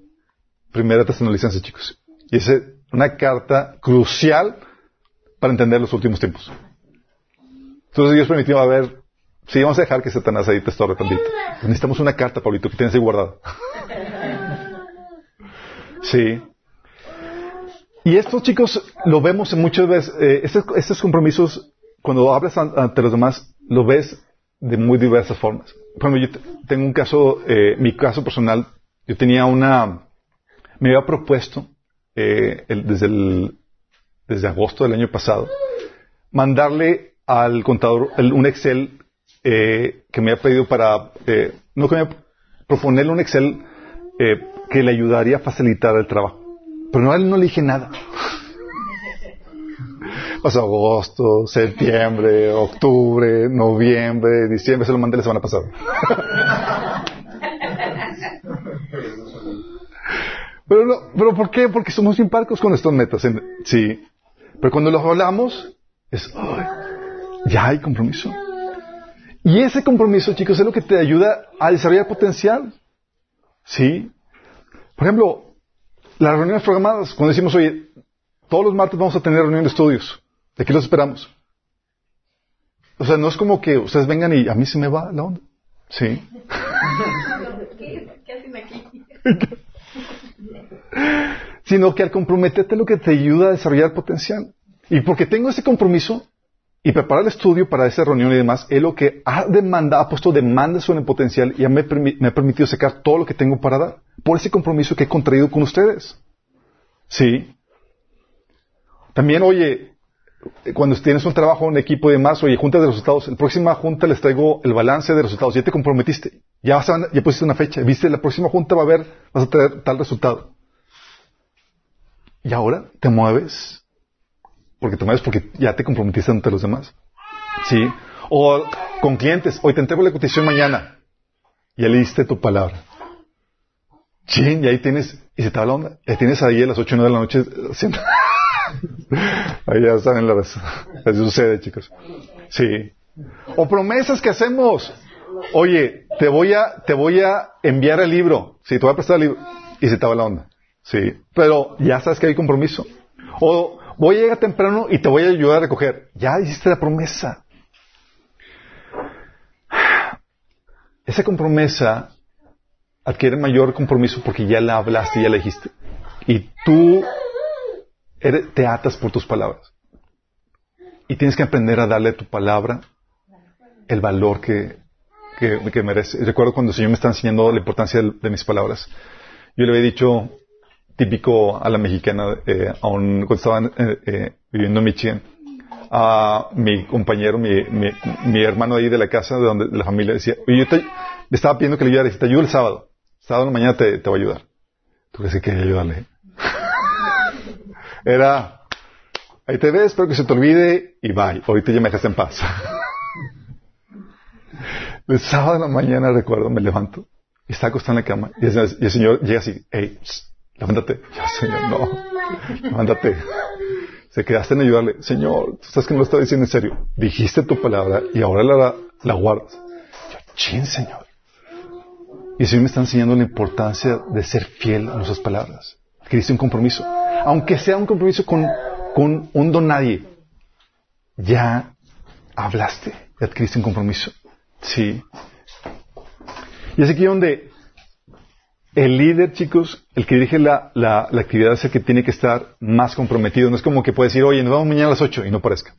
Primera Tesalonicenses, chicos. Y es una carta crucial para entender los últimos tiempos. Entonces Dios permitió, a ver, Sí, vamos a dejar que Satanás ahí te estorbe tantito. Necesitamos una carta, Pablito, que tienes ahí guardada. Sí. Y estos chicos lo vemos muchas veces, eh, estos, compromisos, cuando hablas ante los demás, lo ves de muy diversas formas. Por ejemplo, yo tengo un caso, eh, mi caso personal, yo tenía una, me había propuesto eh, desde, el, desde agosto del año pasado, mandarle al contador un Excel eh, que me ha pedido para, eh, no que me proponerle un Excel eh, que le ayudaría a facilitar el trabajo. Pero no, a él no le dije nada. (laughs) Pasó agosto, septiembre, octubre, noviembre, diciembre, se lo mandé la semana pasada. (laughs) pero, no, pero ¿por qué? Porque somos imparcos con estas metas. Sí. Pero cuando los hablamos, es, ya hay compromiso. Y ese compromiso, chicos, es lo que te ayuda a desarrollar potencial. ¿Sí? Por ejemplo, las reuniones programadas, cuando decimos, oye, todos los martes vamos a tener reunión de estudios. ¿De qué los esperamos? O sea, no es como que ustedes vengan y a mí se me va la onda. ¿Sí? (laughs) ¿Qué, hacen aquí? (laughs) Sino que al comprometerte lo que te ayuda a desarrollar potencial. Y porque tengo ese compromiso, y preparar el estudio para esa reunión y demás es lo que ha demandado, ha puesto demandas sobre el potencial y me, me, ha permitido sacar todo lo que tengo para dar por ese compromiso que he contraído con ustedes. Sí. También, oye, cuando tienes un trabajo, un equipo y demás, oye, juntas de resultados, la próxima junta les traigo el balance de resultados, ya te comprometiste, ya, vas a, ya pusiste una fecha, viste, la próxima junta va a haber, vas a traer tal resultado. Y ahora te mueves porque te mueves porque ya te comprometiste ante los demás. ¿Sí? O con clientes, hoy te entrego la cotización mañana. Ya le diste tu palabra. Sí, y ahí tienes, y se te va la onda. Ya tienes ahí a las 8 o 9 de la noche (laughs) haciendo. Ahí ya saben lo que sucede, chicos. Sí. O promesas que hacemos. Oye, te voy a, te voy a enviar el libro. Sí, te voy a prestar el libro. Y se te va la onda. Sí. Pero ya sabes que hay compromiso. O voy a llegar temprano y te voy a ayudar a recoger. Ya hiciste la promesa. Esa compromesa adquiere mayor compromiso porque ya la hablaste, ya la dijiste. Y tú te atas por tus palabras. Y tienes que aprender a darle a tu palabra el valor que, que, merece. Recuerdo cuando el Señor me estaba enseñando la importancia de, mis palabras. Yo le había dicho, típico a la mexicana, eh, aún cuando estaba eh, eh, viviendo en Michigan, a mi compañero, mi, mi, hermano ahí de la casa, de donde de la familia, decía, oye, yo te, le estaba pidiendo que le ayudara, te ayudo el sábado. Sábado en la mañana te, te voy a ayudar. ¿Tú crees que quería ayudarle? (laughs) Era, ahí te ves, espero que se te olvide y bye. Ahorita ya me dejas en paz. (laughs) el sábado en la mañana, recuerdo, me levanto está acostado en la cama y el, Señor llega así, hey, levántate. Ya, Señor, no, levántate. Se quedaste en ayudarle. Señor, tú sabes que no lo estaba diciendo en serio. Dijiste tu palabra y ahora la, guardas. Yo, chin, Señor. Y el Señor me está enseñando la importancia de ser fiel a nuestras palabras. Dice un compromiso aunque sea un compromiso con, con un don nadie, ya hablaste, ya adquiriste un compromiso. Sí. Y es aquí donde el líder, chicos, el que dirige la, la, la, actividad es el que tiene que estar más comprometido. No es como que puede decir, oye, nos vamos mañana a las ocho y no parezca.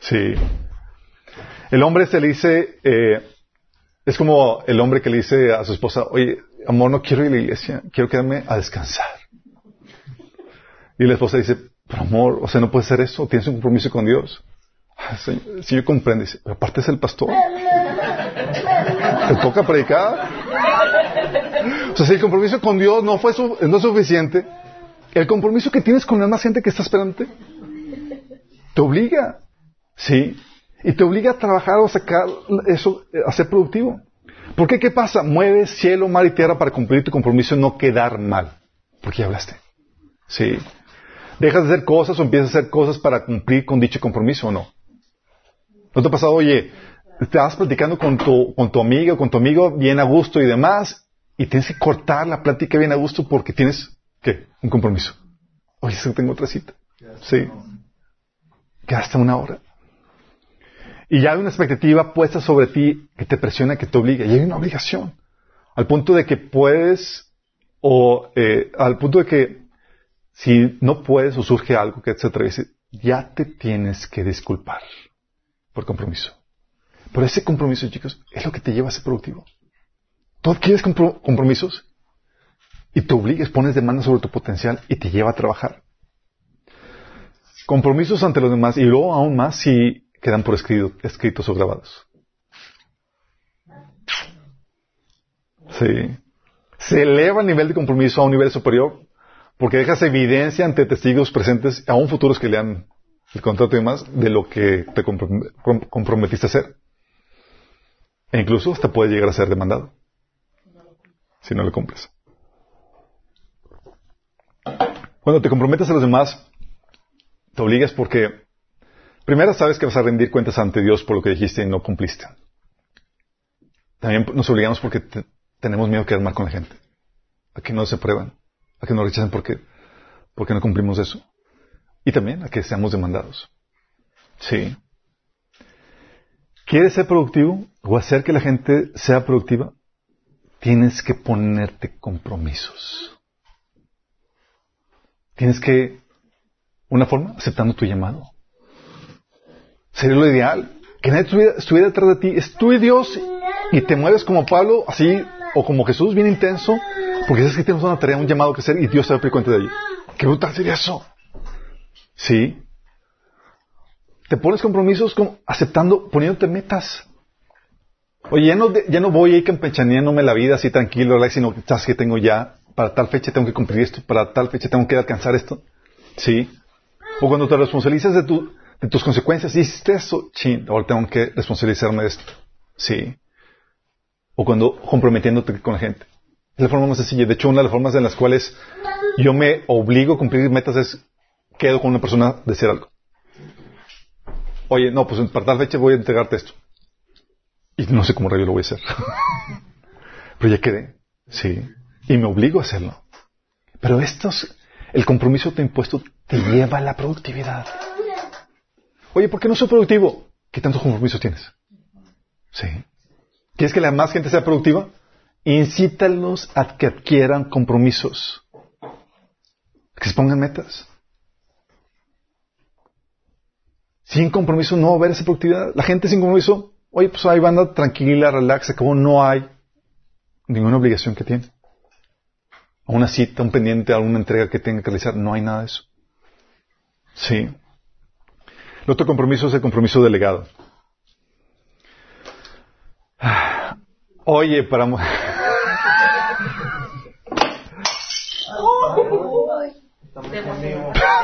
Sí. El hombre se le dice, eh, es como el hombre que le dice a su esposa, oye, amor, no quiero ir a la iglesia, quiero quedarme a descansar. Y la esposa dice, pero amor, o sea, no puede ser eso, tienes un compromiso con Dios. Señor, señor comprende, dice, aparte es el pastor. ¿Te toca predicar? O sea, si el compromiso con Dios no fue no es suficiente, el compromiso que tienes con la más gente que está esperando te obliga, ¿sí? Y te obliga a trabajar o sacar eso, a ser productivo. ¿Por qué? ¿Qué pasa? Mueves cielo, mar y tierra para cumplir tu compromiso y no quedar mal. Porque ya hablaste. Sí. ¿Dejas de hacer cosas o empiezas a hacer cosas para cumplir con dicho compromiso o no? ¿No te ha pasado, oye, vas platicando con tu, con tu amiga o con tu amigo bien a gusto y demás, y tienes que cortar la plática bien a gusto porque tienes, ¿qué? Un compromiso. Oye, tengo otra cita. Sí. Gasta una hora. Y ya hay una expectativa puesta sobre ti que te presiona, que te obliga. Y hay una obligación. Al punto de que puedes, o eh, al punto de que si no puedes o surge algo que te atraviese, ya te tienes que disculpar por compromiso. Pero ese compromiso, chicos, es lo que te lleva a ser productivo. Tú quieres compromisos y te obligas, pones demanda sobre tu potencial y te lleva a trabajar. Compromisos ante los demás y luego aún más si quedan por escrito, escritos o grabados. Sí. Se eleva el nivel de compromiso a un nivel superior porque dejas evidencia ante testigos presentes, aún futuros que lean el contrato y demás, de lo que te comprometiste a hacer. E incluso hasta puede llegar a ser demandado si no lo cumples. Cuando te comprometes a los demás, te obligas porque Primero sabes que vas a rendir cuentas ante Dios por lo que dijiste y no cumpliste. También nos obligamos porque tenemos miedo de quedar mal con la gente. A que no se prueban. A que nos rechacen porque, porque no cumplimos eso. Y también a que seamos demandados. Sí. ¿Quieres ser productivo o hacer que la gente sea productiva? Tienes que ponerte compromisos. Tienes que, una forma, aceptando tu llamado. Sería lo ideal. Que nadie estuviera, detrás de ti. Es tú y Dios y te mueves como Pablo, así, o como Jesús, bien intenso, porque sabes que tienes una tarea, un llamado que hacer y Dios se va a cuenta de ello. Qué brutal sería eso. Sí. Te pones compromisos como aceptando, poniéndote metas. Oye, ya no, ya no voy ahí campechaneándome la vida así tranquilo, sino que sabes que tengo ya, para tal fecha tengo que cumplir esto, para tal fecha tengo que alcanzar esto. Sí. O cuando te responsabilizas de tu, tus consecuencias. Hiciste eso, chin, ahora tengo que responsabilizarme de esto. Sí. O cuando comprometiéndote con la gente. Es la forma más sencilla. De hecho, una de las formas en las cuales yo me obligo a cumplir metas es, quedo con una persona de hacer algo. Oye, no, pues para tal fecha voy a entregarte esto. Y no sé cómo rayo lo voy a hacer. (laughs) Pero ya quedé. Sí. Y me obligo a hacerlo. Pero estos, el compromiso te impuesto te lleva a la productividad. Oye, ¿por qué no soy productivo? ¿Qué tantos compromisos tienes? Sí. ¿Quieres que la más gente sea productiva? Incítalos a que adquieran compromisos. Que se pongan metas. Sin compromiso no va a haber esa productividad. La gente sin compromiso, oye, pues ahí van tranquila, relax, acabó, no hay ninguna obligación que tiene. A una cita, un pendiente, alguna entrega que tenga que realizar, no hay nada de eso. Sí. El otro compromiso es el compromiso delegado. Oye, para... (laughs)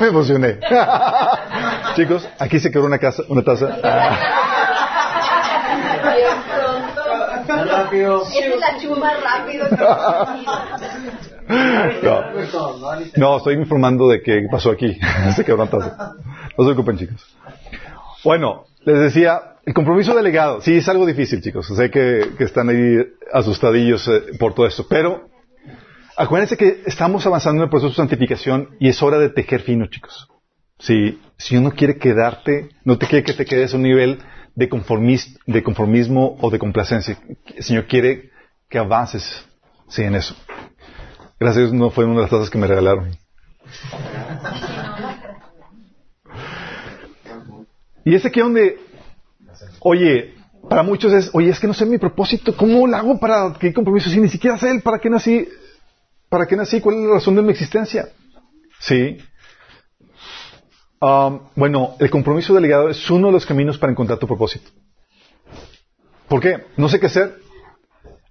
Me emocioné. (laughs) Chicos, aquí se quedó una casa, una taza. Rápido. es la chuma rápido. No. estoy informando de qué pasó aquí. (laughs) se. No se preocupen, chicos. Bueno, les decía, el compromiso delegado. Sí, es algo difícil, chicos. Sé que, que están ahí asustadillos eh, por todo esto. Pero Acuérdense que estamos avanzando en el proceso de santificación y es hora de tejer fino, chicos. Si, si uno quiere quedarte, no te quiere que te quedes a un nivel de, de conformismo o de complacencia. El Señor quiere que avances sí, en eso. Gracias no fue una de las tazas que me regalaron. Y es aquí donde, oye, para muchos es, oye, es que no sé mi propósito, ¿cómo lo hago para que compromiso? Si ni siquiera sé el para qué nací, ¿Para qué nací? ¿Cuál es la razón de mi existencia? Sí. Um, bueno, el compromiso delegado es uno de los caminos para encontrar tu propósito. ¿Por qué? No sé qué hacer.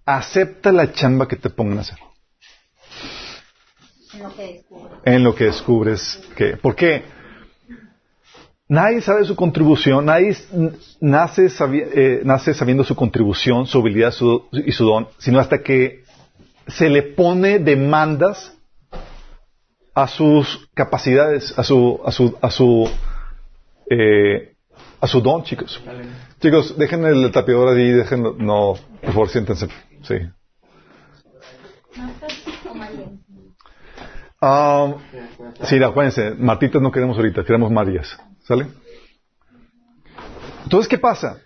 Acepta la chamba que te pongan a hacer. En lo que descubres. En lo que descubres que. ¿Por qué? Nadie sabe su contribución, nadie nace, eh, nace sabiendo su contribución, su habilidad y su don, sino hasta que se le pone demandas a sus capacidades, a su, a su, a su, eh, a su don, chicos. Chicos, dejen el tapiador ahí, déjenlo, no, por favor, siéntense, sí. Um, sí, acuérdense, matitas no queremos ahorita, queremos Marías, ¿sale? Entonces, ¿qué pasa?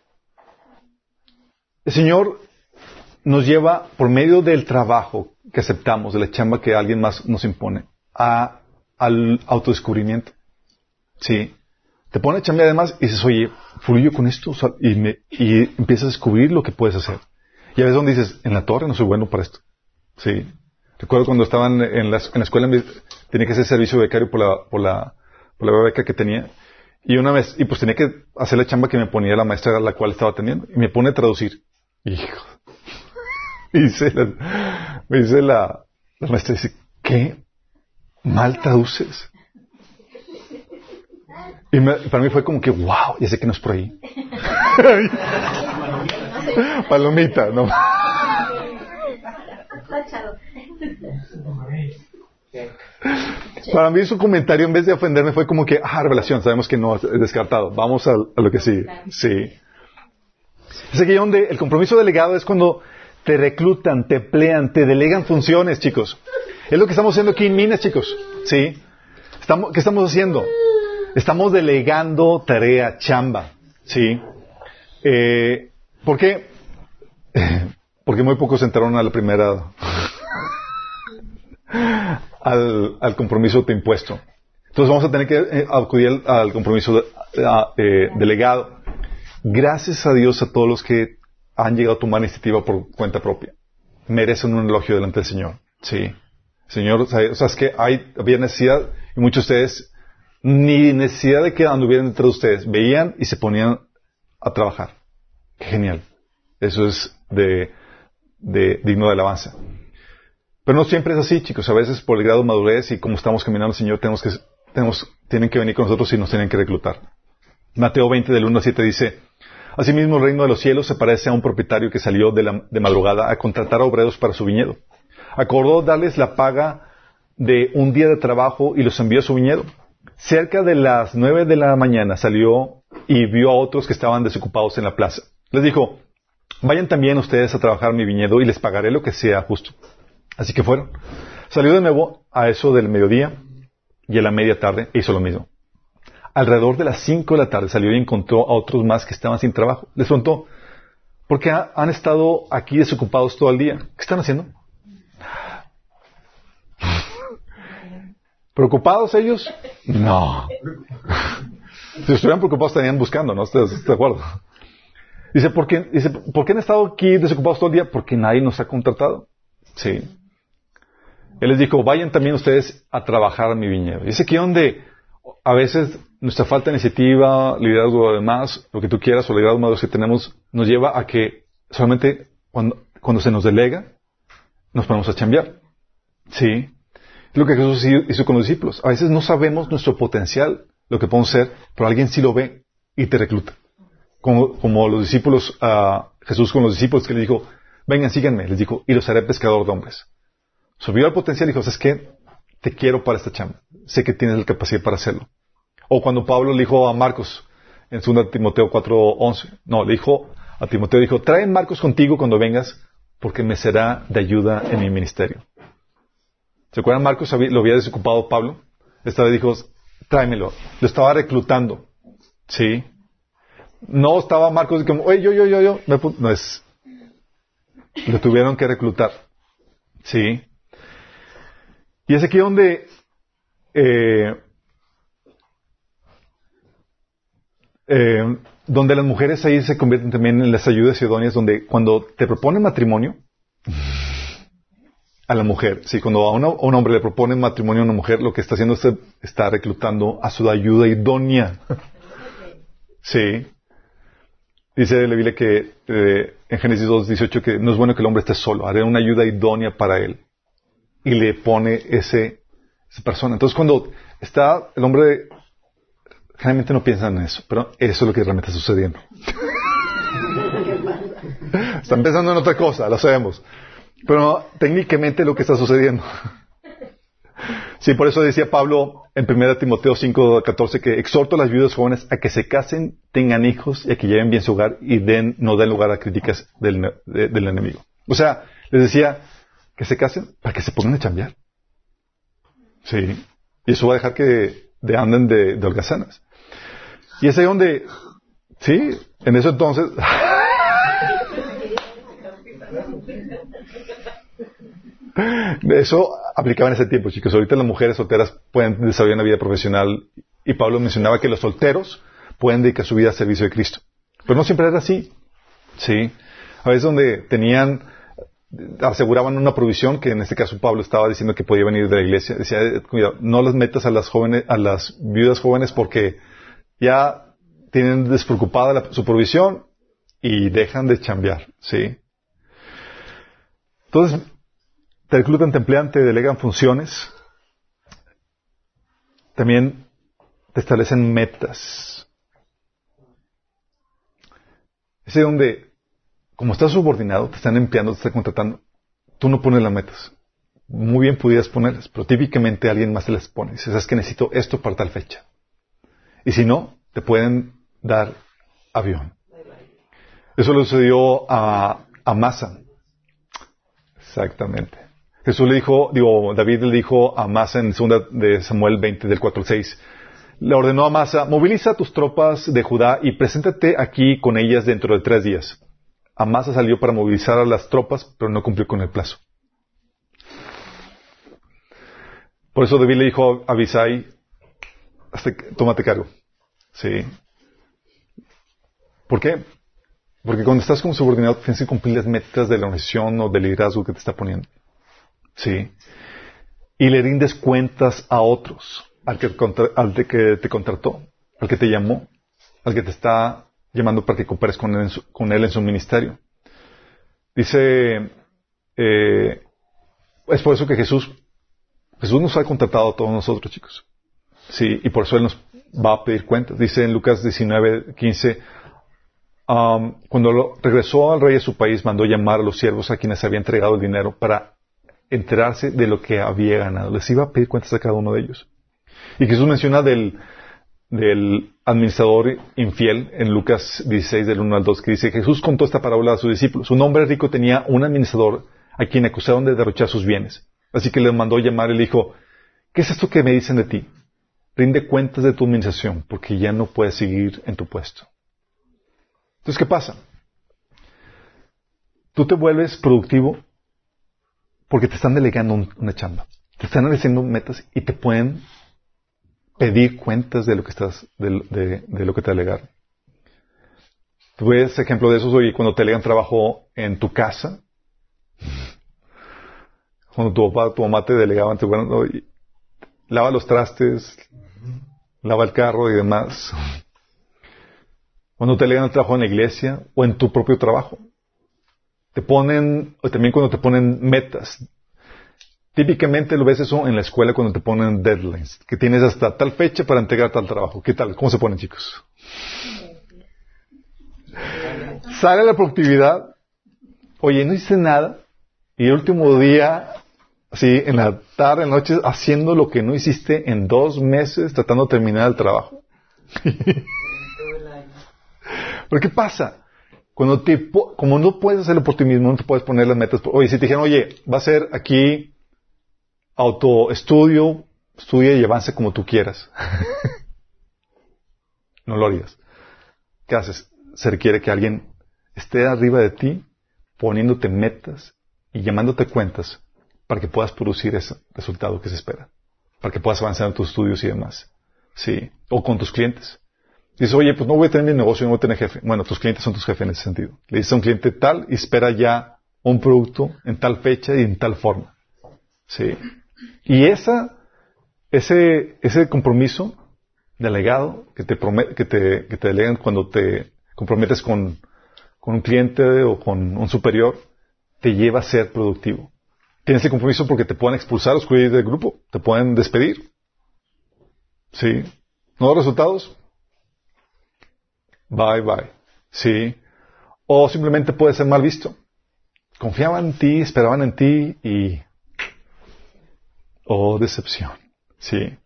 El Señor nos lleva, por medio del trabajo que aceptamos, de la chamba que alguien más nos impone, a, al autodescubrimiento. Sí. Te pone a chambear además y dices, oye, fluyo con esto, y, me, empiezas a descubrir lo que puedes hacer. Y a veces donde dices, en la torre no soy bueno para esto. Sí. Recuerdo cuando estaban en la, escuela, tenía que hacer servicio becario por la, por la, beca que tenía. Y una vez, y pues tenía que hacer la chamba que me ponía la maestra a la cual estaba teniendo. Y me pone a traducir. Hijo, (laughs) me dice la, la maestra, dice, ¿qué mal traduces? Y para mí fue como que, wow, ya sé que no es por ahí. (laughs) Palomita, no. Para mí su comentario, en vez de ofenderme, fue como que, ah, revelación, sabemos que no es descartado. Vamos a, lo que sigue. Sí. Es aquí donde el compromiso delegado es cuando te reclutan, te emplean, te delegan funciones, chicos. Es lo que estamos haciendo aquí en Minas, chicos. ¿Sí? ¿Qué estamos haciendo? Estamos delegando tarea, chamba. ¿Sí? Eh, ¿Por qué? (laughs) Porque muy pocos entraron a la primera, (laughs) al, al compromiso de impuesto. Entonces vamos a tener que eh, acudir al, compromiso eh, delegado. Gracias a Dios a todos los que han llegado a tomar iniciativa por cuenta propia. Merecen un elogio delante del Señor. Sí. Señor, o sea, es que hay, había necesidad, y muchos de ustedes, ni necesidad de que anduvieran entre ustedes, veían y se ponían a trabajar. Qué genial. Eso es de, de digno de alabanza. Pero no siempre es así, chicos. A veces por el grado de madurez y como estamos caminando Señor, tenemos que, tienen que venir con nosotros y nos tienen que reclutar. Mateo 20 del 1 al 7 dice, Asimismo, el reino de los cielos se parece a un propietario que salió de, madrugada a contratar obreros para su viñedo. Acordó darles la paga de un día de trabajo y los envió a su viñedo. Cerca de las nueve de la mañana salió y vio a otros que estaban desocupados en la plaza. Les dijo, vayan también ustedes a trabajar mi viñedo y les pagaré lo que sea justo. Así que fueron. Salió de nuevo a eso del mediodía y a la media tarde hizo lo mismo. Alrededor de las cinco de la tarde salió y encontró a otros más que estaban sin trabajo. Les preguntó, ¿por qué ha- han estado aquí desocupados todo el día? ¿Qué están haciendo? ¿Preocupados ellos? No. (laughs) Si estuvieran preocupados estarían buscando, ¿no? ¿Estás de acuerdo? Dice, ¿por qué, dice, ¿por qué han estado aquí desocupados todo el día? Porque nadie nos ha contratado. Sí. Él les dijo, vayan también ustedes a trabajar a mi viñedo. Y es aquí donde a veces nuestra falta de iniciativa, liderazgo demás, lo que tú quieras, o liderazgo maduro que tenemos, nos lleva a que solamente cuando, cuando se nos delega, nos ponemos a chambear. Sí. Lo que Jesús hizo con los discípulos. A veces no sabemos nuestro potencial, lo que podemos ser, pero alguien sí lo ve y te recluta. Como, los discípulos, ah, Jesús con los discípulos que le dijo, vengan, síganme, les dijo, y los haré pescador de hombres. Subió al potencial y dijo, ¿sabes qué? Te quiero para esta chamba. Sé que tienes la capacidad para hacerlo. O cuando Pablo le dijo a Marcos, en 2 Timoteo 4.11, no, le dijo a Timoteo, dijo, trae Marcos contigo cuando vengas, porque me será de ayuda en mi ministerio. ¿Se acuerdan? Marcos lo había desocupado Pablo. Esta vez dijo, tráemelo. Lo estaba reclutando. ¿Sí? No estaba Marcos como, oye, yo, yo, yo, yo. Me pu-". No es. Lo tuvieron que reclutar. ¿Sí? Y es aquí donde eh, eh, donde las mujeres ahí se convierten también en las ayudas idóneas, donde cuando te proponen matrimonio, a la mujer, sí, cuando a, una- a un hombre le propone matrimonio a una mujer, lo que está haciendo es está reclutando a su ayuda idónea. Sí. Dice la Biblia que eh, en Génesis 2, 18 que no es bueno que el hombre esté solo, haré una ayuda idónea para él. Y le pone ese, esa persona. Entonces cuando está el hombre, generalmente no piensa en eso, pero eso es lo que realmente está sucediendo. (laughs) Están pensando en otra cosa, lo sabemos. Pero técnicamente lo que está sucediendo. (laughs) Sí, por eso decía Pablo en 1 Timoteo 5, 14 que exhorto a las viudas jóvenes a que se casen, tengan hijos y a que lleven bien su hogar y den, no den lugar a críticas del, de- del enemigo. O sea, les decía que se casen para que se pongan a chambear. Sí. Y eso va a dejar que de anden de, de holgazanas. Y es ahí donde, sí, en eso entonces, (laughs) Eso aplicaba en ese tiempo, chicos. Ahorita las mujeres solteras pueden desarrollar una vida profesional y Pablo mencionaba que los solteros pueden dedicar su vida al servicio de Cristo. Pero no siempre era así. Sí. A veces donde tenían, aseguraban una provisión, que en este caso Pablo estaba diciendo que podía venir de la iglesia. Decía, "Eh, cuidado, no las metas a las jóvenes, a las viudas jóvenes porque ya tienen despreocupada su provisión y dejan de chambear. Sí. Entonces, te reclutan, te emplean, te delegan funciones. También te establecen metas. Es donde, como estás subordinado, te están empleando, te están contratando, tú no pones las metas. Muy bien pudieras ponerlas, pero típicamente alguien más te las pone. Dices, es que necesito esto para tal fecha. Y si no, te pueden dar avión. Eso le sucedió a, a Masa. Exactamente. Jesús le dijo, digo, David le dijo a Masa en 2 de Samuel 20 del 4 al 6, le ordenó a Masa, moviliza tus tropas de Judá y preséntate aquí con ellas dentro de tres días. Amasa salió para movilizar a las tropas, pero no cumplió con el plazo. Por eso David le dijo a Abisai, "Hazte- tómate cargo. Sí. ¿Por qué? Porque cuando estás como subordinado tienes que cumplir las metas de la organización o del liderazgo que te está poniendo. Sí. Y le rindes cuentas a otros, al que, que te contrató, al que te llamó, al que te está llamando para que cooperes con él en su, ministerio. Dice, eh, es por eso que Jesús, Jesús nos ha contratado a todos nosotros, chicos. Sí, y por eso Él nos va a pedir cuentas. Dice en Lucas 19, 15, um, cuando regresó al rey de su país, mandó llamar a los siervos a quienes había entregado el dinero para enterarse de lo que había ganado. Les iba a pedir cuentas a cada uno de ellos. Y Jesús menciona del, del administrador infiel en Lucas 16, del 1 al 2, que dice, Jesús contó esta parábola a sus discípulos. Un hombre rico tenía un administrador a quien acusaron de derrochar sus bienes. Así que le mandó llamar y le dijo, ¿qué es esto que me dicen de ti? Rinde cuentas de tu administración, porque ya no puedes seguir en tu puesto. Entonces, ¿qué pasa? Tú te vuelves productivo porque te están delegando una chamba. Te están haciendo metas y te pueden pedir cuentas de lo que estás, de, lo que te delegaron. Ves ejemplo de eso hoy cuando te delegan trabajo en tu casa. Cuando tu papá, tu mamá te delegaban, te, bueno, lava los trastes, lava el carro y demás. (laughs) Cuando te delegan trabajo en la iglesia o en tu propio trabajo. Te ponen, o también cuando te ponen metas. Típicamente lo ves eso en la escuela cuando te ponen deadlines, que tienes hasta tal fecha para entregar tal trabajo. ¿Qué tal? ¿Cómo se ponen, chicos? Sale la productividad. Oye, no hice nada. Y el último día, así, en la tarde, en la noche, haciendo lo que no hiciste en dos meses, tratando de terminar el trabajo. (laughs) ¿Pero qué pasa? Cuando te, como no puedes hacerlo por ti mismo, no te puedes poner las metas. Oye, si te dijeron, oye, va a ser aquí autoestudio, estudia y avance como tú quieras. (laughs) no lo harías. ¿Qué haces? Se requiere que alguien esté arriba de ti, poniéndote metas y llamándote cuentas para que puedas producir ese resultado que se espera. Para que puedas avanzar en tus estudios y demás. Sí. O con tus clientes. Dices, oye, pues no voy a tener mi negocio, no voy a tener jefe. Bueno, tus clientes son tus jefes en ese sentido. Le dices a un cliente tal y espera ya un producto en tal fecha y en tal forma. Sí. Y esa, ese, ese compromiso delegado que te, que te, que te delegan cuando te comprometes con, con un cliente o con un superior, te lleva a ser productivo. Tienes ese compromiso porque te pueden expulsar los clientes del grupo, te pueden despedir. ¿Sí? ¿No da resultados? Bye bye. ¿Sí? O simplemente puede ser mal visto. Confiaban en ti, esperaban en ti y... Oh, decepción. ¿Sí?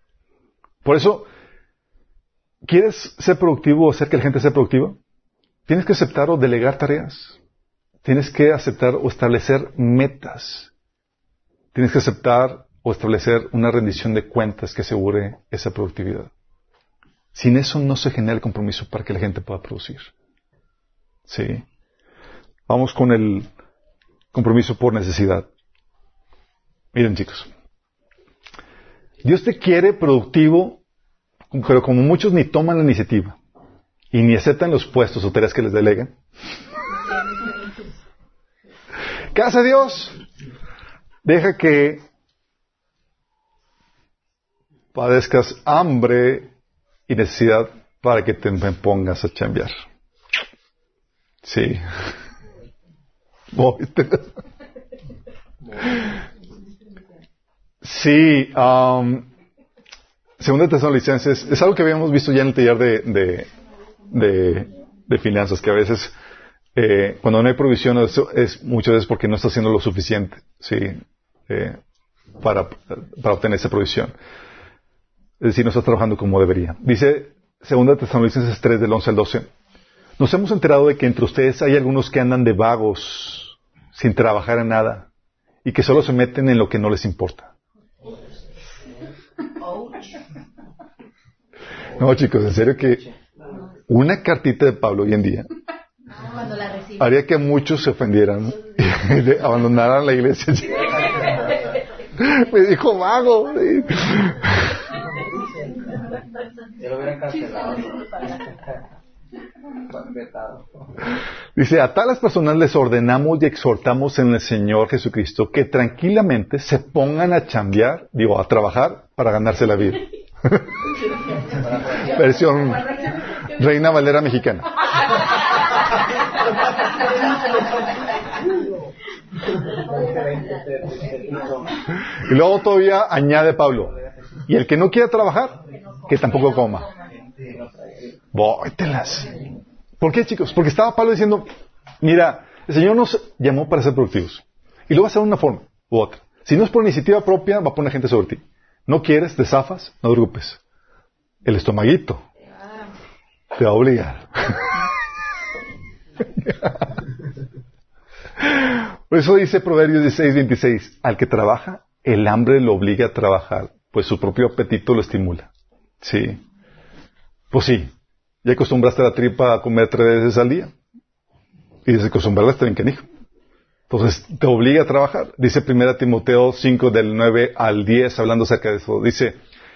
Por eso, ¿quieres ser productivo o hacer que la gente sea productiva? Tienes que aceptar o delegar tareas. Tienes que aceptar o establecer metas. Tienes que aceptar o establecer una rendición de cuentas que asegure esa productividad. Sin eso no se genera el compromiso para que la gente pueda producir. ¿Sí? Vamos con el compromiso por necesidad. Miren chicos, Dios te quiere productivo, pero como muchos ni toman la iniciativa y ni aceptan los puestos o tareas que les delegan. ¿Qué hace Dios? Deja que padezcas hambre y necesidad para que te pongas a chambear. Sí. sí. Um, segunda Tesalonicenses es algo que habíamos visto ya en el taller de, de, de, finanzas, que a veces eh, cuando no hay provisión es, muchas veces porque no está haciendo lo suficiente, sí, eh, para, para obtener esa provisión. Es decir, no está trabajando como debería. Dice 2 Tesalonicenses 3 del 11 al 12. Nos hemos enterado de que entre ustedes hay algunos que andan de vagos, sin trabajar en nada, y que solo se meten en lo que no les importa. No, chicos, en serio que una cartita de Pablo hoy en día haría que muchos se ofendieran y abandonaran la iglesia. (laughs) Me dijo vago. Dice, a tales personas les ordenamos y exhortamos en el Señor Jesucristo que tranquilamente se pongan a chambear, digo, a trabajar para ganarse la vida. (laughs) Versión Reina Valera mexicana. y luego todavía añade Pablo, y el que no quiera trabajar, que tampoco coma. Vóytelas. ¿Por qué, chicos? Porque estaba Pablo diciendo, mira, el Señor nos llamó para ser productivos. Y lo va a hacer de una forma u otra. Si no es por iniciativa propia, va a poner gente sobre ti. No quieres, te zafas, no te. El estomaguito te va a obligar. (laughs) Por eso dice Proverbios 16, 26, al que trabaja, el hambre lo obliga a trabajar, pues su propio apetito lo estimula. Sí. Pues sí, ya acostumbraste la tripa a comer tres veces al día. Y desacostumbrarla está bien canijo. Entonces te obliga a trabajar. Dice 1 Timoteo 5 del 9 al 10 hablando acerca de eso. Dice,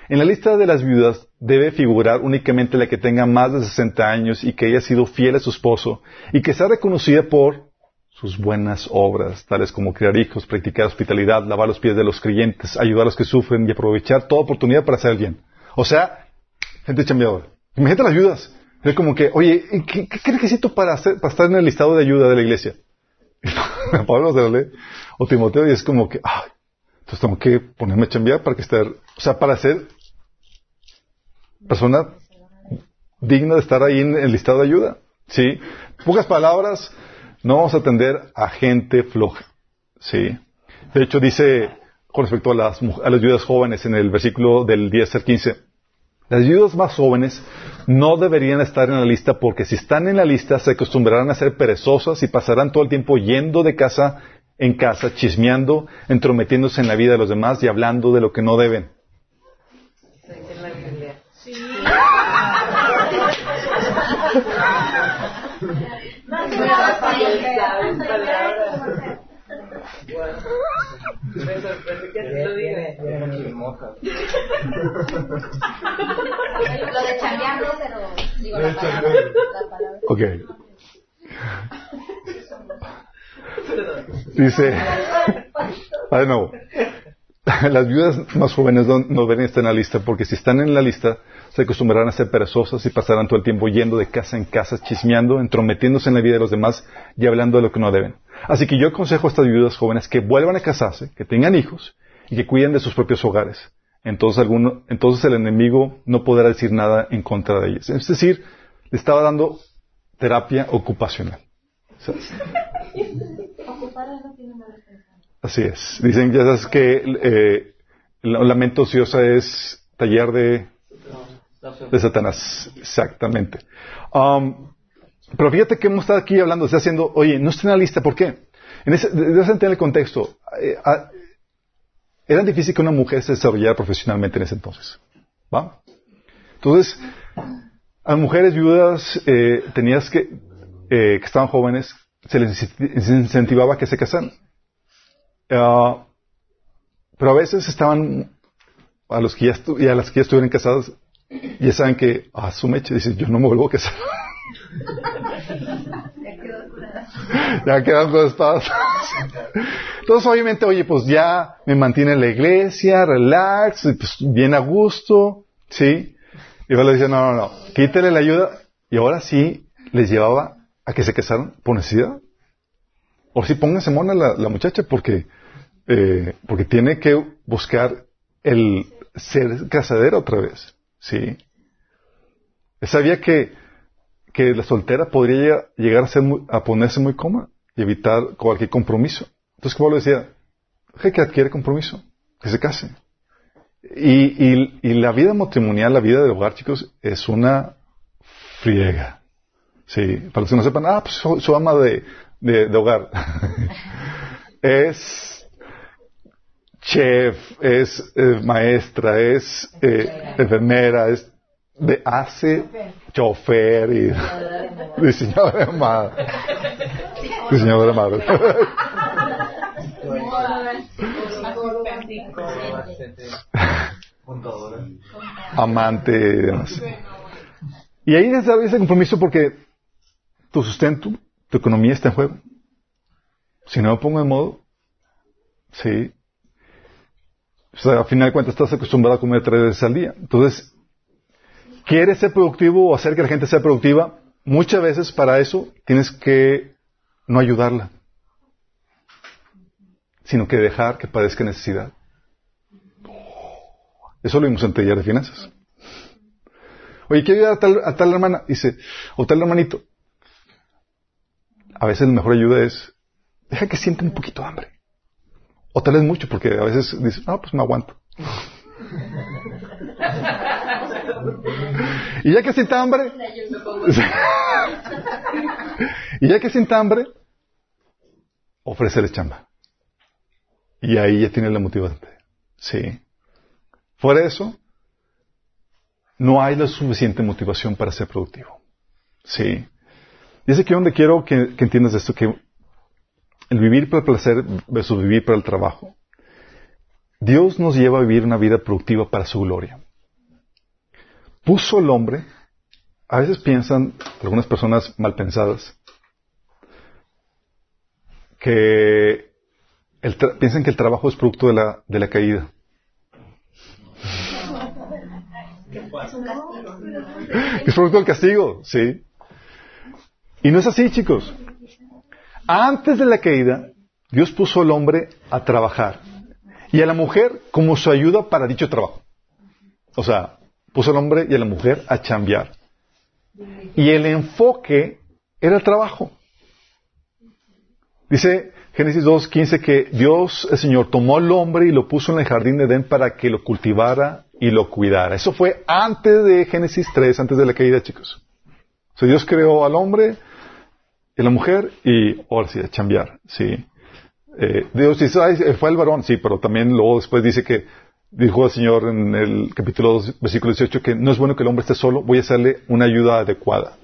en la lista de las viudas debe figurar únicamente la que tenga más de 60 años y que haya sido fiel a su esposo y que sea reconocida por sus buenas obras, tales como criar hijos, practicar hospitalidad, lavar los pies de los creyentes, ayudar a los que sufren y aprovechar toda oportunidad para hacer el bien. O sea, gente chambeadora. Imagínate las ayudas. Es como que, oye, ¿qué, qué requisito para, hacer, para estar en el listado de ayuda de la iglesia? (laughs) Pablo se lo lee, o Timoteo, y es como que, ay, entonces tengo que ponerme a chambear para que esté, o sea, para ser persona digna de estar ahí en el listado de ayuda. ¿Sí? Pocas palabras, no vamos a atender a gente floja. ¿Sí? De hecho, dice con respecto a las, a jóvenes en el versículo del 10 al 15, las viudas más jóvenes no deberían estar en la lista porque si están en la lista se acostumbrarán a ser perezosas y pasarán todo el tiempo yendo de casa en casa, chismeando, entrometiéndose en la vida de los demás y hablando de lo que no deben. Me sorprende que te lo digas. (laughs) Lo de chambeando, pero digo Lo de la palabra. chambeando. La palabra. Ok. Dice, ah, de nuevo, las viudas más jóvenes no, no deben estar en la lista porque si están en la lista se acostumbrarán a ser perezosas y pasarán todo el tiempo yendo de casa en casa, chismeando, entrometiéndose en la vida de los demás y hablando de lo que no deben. Así que yo aconsejo a estas viudas jóvenes que vuelvan a casarse, que tengan hijos y que cuiden de sus propios hogares. Entonces, alguno, entonces el enemigo no podrá decir nada en contra de ellas. Es decir, le estaba dando terapia ocupacional. ¿Sabes? Así es. Dicen ya sabes que eh, la, la mente ociosa es taller de, de Satanás. Exactamente. Um, pero fíjate que hemos estado aquí hablando, está haciendo, oye, no está en la lista, ¿por qué? En ese, debes entender el contexto. Eh, ah, era difícil que una mujer se desarrollara profesionalmente en ese entonces. ¿Va? Entonces, a mujeres viudas eh, tenías que, eh, que estaban jóvenes, se les incentivaba que se casaran. Ah, pero a veces estaban, a los que ya, estu- estuvieran casadas, ya saben que, a su mecha, dicen, yo no me vuelvo a casar. (laughs) ya quedan con espadas. Entonces, obviamente, oye, pues ya me mantiene en la iglesia, relax, pues bien a gusto, ¿sí? Y luego le dice, no, no, no, quítale la ayuda. Y ahora sí les llevaba a que se casaran por necesidad. O sí, pónganse mona la, muchacha porque, eh, porque tiene que buscar el ser casadera otra vez, ¿sí? Sabía que, que la soltera podría llegar, a, ser muy- a ponerse muy cómoda y evitar cualquier compromiso. Entonces, como le decía, que adquiere compromiso, que se case. Y, y, y la vida matrimonial, la vida del hogar, chicos, es una friega. Sí, para los que no sepan, ah, pues su, su ama de, de, de hogar. (laughs) es chef, es maestra, es eh, enfermera, es de, hace chofer y (laughs) diseñadora de moda. Diseñadora de moda. Contadora. (laughs) amante y demás. Y ahí es ese compromiso porque tu sustento, tu economía está en juego. Si no me pongo en modo, sí. O sea, al final de cuentas estás acostumbrado a comer tres veces al día. Entonces, ¿quieres ser productivo o hacer que la gente sea productiva? Muchas veces para eso tienes que no ayudarla, sino que dejar que padezca necesidad. Eso lo vimos en taller de finanzas. Oye, quiero ayudar a tal, a tal hermana, dice, o tal hermanito. A veces la mejor ayuda es, deja que sienta un poquito de hambre. O tal vez mucho, porque a veces dices, ah, pues me aguanto. (laughs) (laughs) y ya que sienta hambre, (laughs) y ya que sienta hambre, ofrecerle chamba. Y ahí ya tiene la motivante. Sí. Fuera de eso, no hay la suficiente motivación para ser productivo. Sí. Y es aquí donde quiero que, que entiendas esto, que el vivir para el placer versus vivir para el trabajo. Dios nos lleva a vivir una vida productiva para su gloria. Puso el hombre, a veces piensan, algunas personas mal pensadas, que el piensan que el trabajo es producto de la, de la caída. (laughs) Es producto del castigo, sí. Y no es así, chicos. Antes de la caída, Dios puso al hombre a trabajar y a la mujer como su ayuda para dicho trabajo. O sea, puso al hombre y a la mujer a chambear. Y el enfoque era el trabajo. Dice Génesis 2.15 que Dios, el Señor, tomó al hombre y lo puso en el jardín de Edén para que lo cultivara y lo cuidara. Eso fue antes de Génesis 3, antes de la caída, chicos. O sea, Dios creó al hombre, y la mujer y ahora sí, a chambear, sí. Eh, Dios dice, fue el varón, sí, pero también luego después dice que, dijo el Señor en el capítulo 2, versículo 18, que no es bueno que el hombre esté solo, voy a hacerle una ayuda adecuada,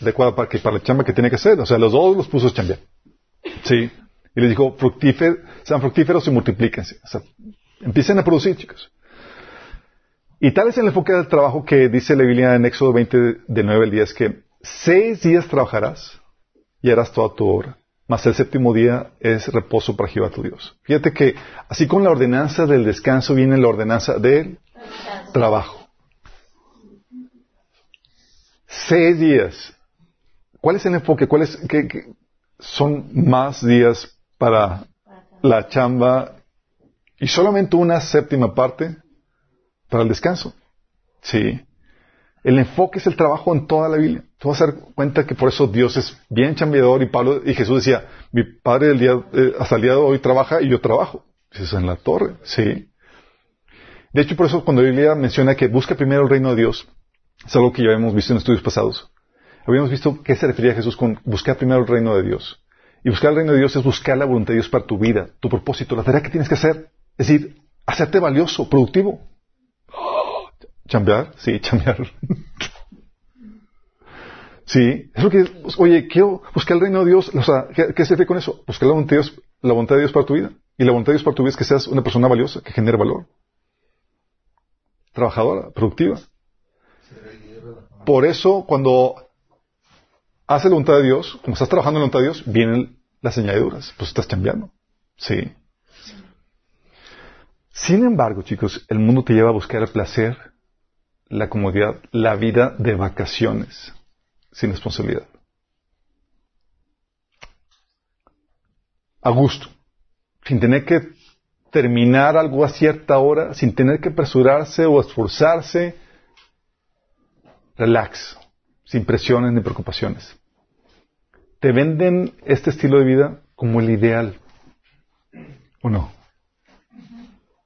adecuada para, que, para la chamba que tiene que hacer. O sea, los dos los puso a chambear. Sí. Y le dijo, sean fructíferos y multiplíquense. O sea, empiecen a producir, chicos. Y tal es el enfoque del trabajo que dice la Biblia en Éxodo 20, de 9 al 10, que seis días trabajarás y harás toda tu obra. Mas el séptimo día es reposo para Jehová tu Dios. Fíjate que así con la ordenanza del descanso viene la ordenanza del trabajo. Seis días. ¿Cuál es el enfoque? ¿Cuál es, qué, son más días para la chamba y solamente una séptima parte para el descanso? Sí. El enfoque es el trabajo en toda la Biblia. Tú vas a dar cuenta que por eso Dios es bien chambeador y Pablo y Jesús decía, mi padre el día, eh, hasta el día de hoy trabaja y yo trabajo. es en la torre, sí. De hecho, por eso cuando la Biblia menciona que busca primero el reino de Dios, es algo que ya habíamos visto en estudios pasados. Habíamos visto qué se refería Jesús con buscar primero el reino de Dios. Y buscar el reino de Dios es buscar la voluntad de Dios para tu vida, tu propósito, la tarea que tienes que hacer. Es decir, hacerte valioso, productivo. (gasps) ¿Chambear? Sí, chambear. (laughs) sí, es lo que, oye, quiero buscar el reino de Dios. O sea, ¿qué, se ve con eso? Buscar la voluntad, de Dios, la voluntad de Dios para tu vida. Y la voluntad de Dios para tu vida es que seas una persona valiosa, que genere valor. Trabajadora, productiva. Por eso, cuando haces la voluntad de Dios, como estás trabajando en la voluntad de Dios, vienen las añadiduras. Pues estás cambiando. Sí. Sin embargo, chicos, el mundo te lleva a buscar el placer la comodidad, la vida de vacaciones, sin responsabilidad. A gusto, sin tener que terminar algo a cierta hora, sin tener que apresurarse o esforzarse. Relax, sin presiones ni preocupaciones. Te venden este estilo de vida como el ideal. ¿O no?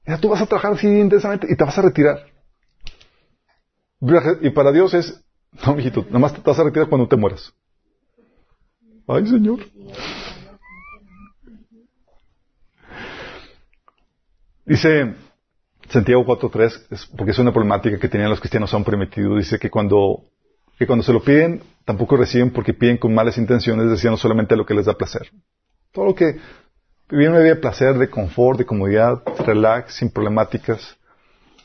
Ya tú vas a trabajar así intensamente y te vas a retirar. Y para Dios es, (laughs) no, mijito, nada más te vas a retirar cuando te mueras. Ay, Señor. Dice Santiago 4.3, porque es una problemática que tenían los cristianos aún permitido, dice que cuando, que cuando se lo piden, tampoco reciben porque piden con malas intenciones, deseando solamente lo que les da placer. Todo lo que viene de placer, de confort, de comodidad, relax, sin problemáticas.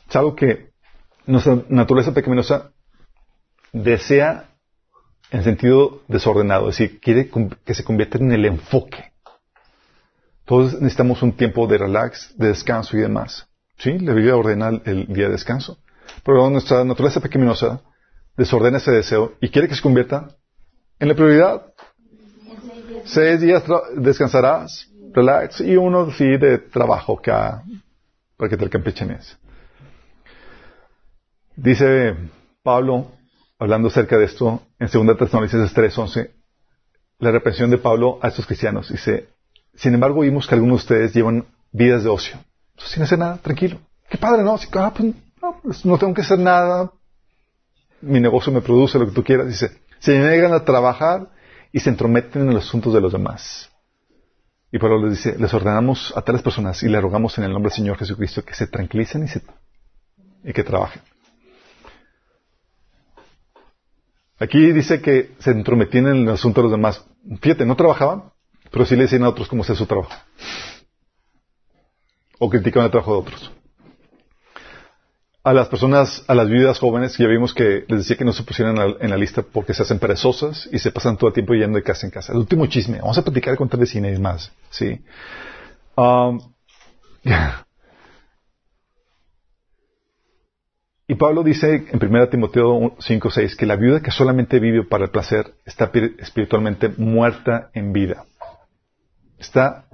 Es algo que nuestra naturaleza pecaminosa desea en sentido desordenado, es decir, quiere que se convierta en el enfoque. Todos necesitamos un tiempo de relax, de descanso y demás. ¿Sí? La Biblia ordena el, día de descanso. Pero nuestra naturaleza pecaminosa desordena ese deseo y quiere que se convierta en la prioridad. Seis días descansarás, relax, y uno sí de trabajo acá, para que te campechenes. Dice Pablo, hablando acerca de esto, en 2 Tesalonicenses 3:11, la reprensión de Pablo a estos cristianos. Dice, sin embargo, vimos que algunos de ustedes llevan vidas de ocio. Sin hacer nada, tranquilo. Qué padre, ¿no? Ah, pues, no, pues, no tengo que hacer nada. Mi negocio me produce lo que tú quieras. Dice, se niegan a trabajar y se entrometen en los asuntos de los demás. Y Pablo les dice, les ordenamos a tales personas y le rogamos en el nombre del Señor Jesucristo que se tranquilicen y, se, y que trabajen. Aquí dice que se entrometían en el asunto de los demás. Fíjate, no trabajaban, pero sí le decían a otros cómo hacer su trabajo. O criticaban el trabajo de otros. A las personas, a las viudas jóvenes, ya vimos que les decía que no se pusieran en la lista porque se hacen perezosas y se pasan todo el tiempo yendo de casa en casa. El último chisme. Vamos a platicar con tal vecina y más. Sí. (laughs) Um, Y Pablo dice en 1 Timoteo 5, 6 que la viuda que solamente vive para el placer está espiritualmente muerta en vida. Está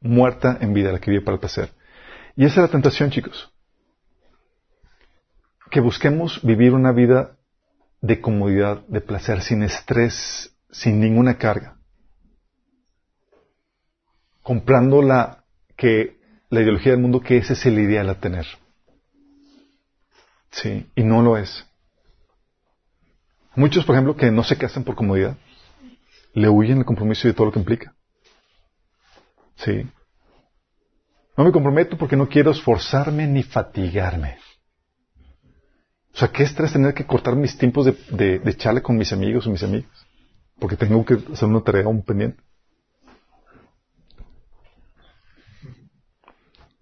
muerta en vida la que vive para el placer. Y esa es la tentación, chicos. Que busquemos vivir una vida de comodidad, de placer, sin estrés, sin ninguna carga. Comprando la, que, la ideología del mundo que ese es el ideal a tener. Sí, y no lo es. Muchos, por ejemplo, que no se casan por comodidad, le huyen el compromiso y de todo lo que implica. Sí. No me comprometo porque no quiero esforzarme ni fatigarme. O sea, qué estrés tener que cortar mis tiempos de, de, de charla con mis amigos o mis amigas. Porque tengo que hacer una tarea, un pendiente.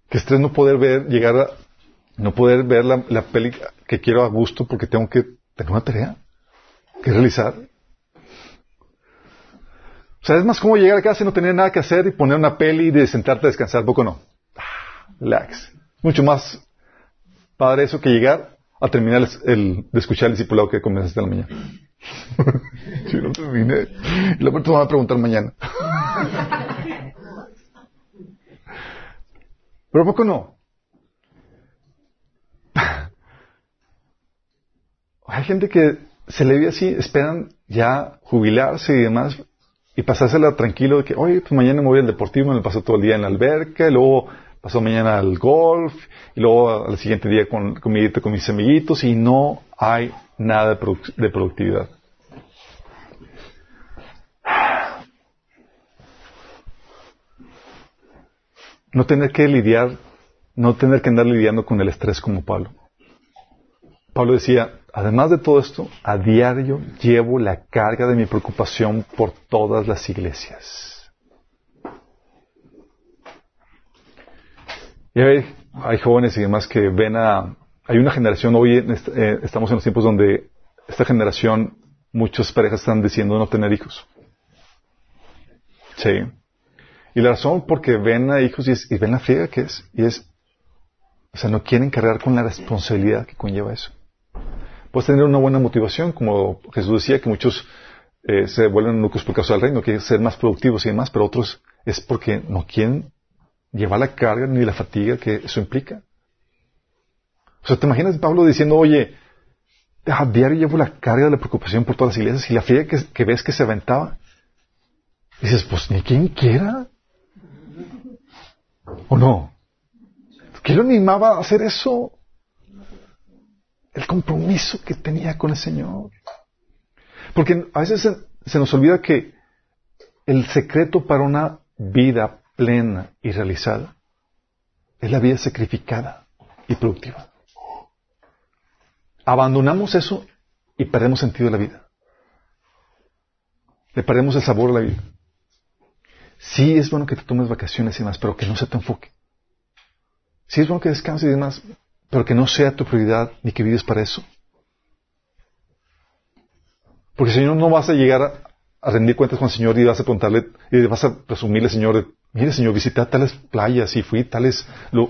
Qué estrés no poder ver, llegar a, no poder ver la, la peli que quiero a gusto porque tengo que tener una tarea que realizar. ¿Sabes más cómo llegar a casa y no tener nada que hacer y poner una peli y de sentarte a descansar? Poco no. Ah, relax. Mucho más padre eso que llegar a terminar el, de escuchar el discipulado que comenzaste en la mañana. (laughs) si no terminé. Y la a preguntar mañana. (laughs) Pero poco no. Hay gente que se le ve así, esperan ya jubilarse y demás, y pasársela tranquilo de que, oye, pues mañana me voy al deportivo, me paso todo el día en la alberca, y luego paso mañana al golf, y luego al siguiente día con, con, mis amiguitos, y no hay nada de, de productividad. No tener que lidiar, no tener que andar lidiando con el estrés como Pablo. Pablo decía, además de todo esto, a diario llevo la carga de mi preocupación por todas las iglesias. Y hay, hay jóvenes y demás que ven a... Hay una generación, hoy eh, estamos en los tiempos donde esta generación, muchas parejas están diciendo no tener hijos. Sí. Y la razón porque ven a hijos y, es, ven la friega que es, y es, o sea, no quieren cargar con la responsabilidad que conlleva eso. Puedes tener una buena motivación, como Jesús decía, que muchos eh, se vuelven locos por causa del reino, quieren ser más productivos y demás, pero otros es porque no quieren llevar la carga ni la fatiga que eso implica. O sea, ¿te imaginas Pablo diciendo, oye, a diario llevo la carga de la preocupación por todas las iglesias y la friega que, ves que se aventaba? Dices, pues ni quien quiera. ¿O no? ¿Quién lo animaba a hacer eso? El compromiso que tenía con el Señor. Porque a veces se, nos olvida que el secreto para una vida plena y realizada es la vida sacrificada y productiva. Abandonamos eso y perdemos sentido de la vida. Le perdemos el sabor a la vida. Sí es bueno que te tomes vacaciones y demás, pero que no se te enfoque. Sí es bueno que descanses y demás, pero que no sea tu prioridad ni que vives para eso. Porque si no, vas a llegar a, rendir cuentas con el Señor y vas a preguntarle, y vas a presumirle, Señor, mire, Señor, visité tales playas y fui tales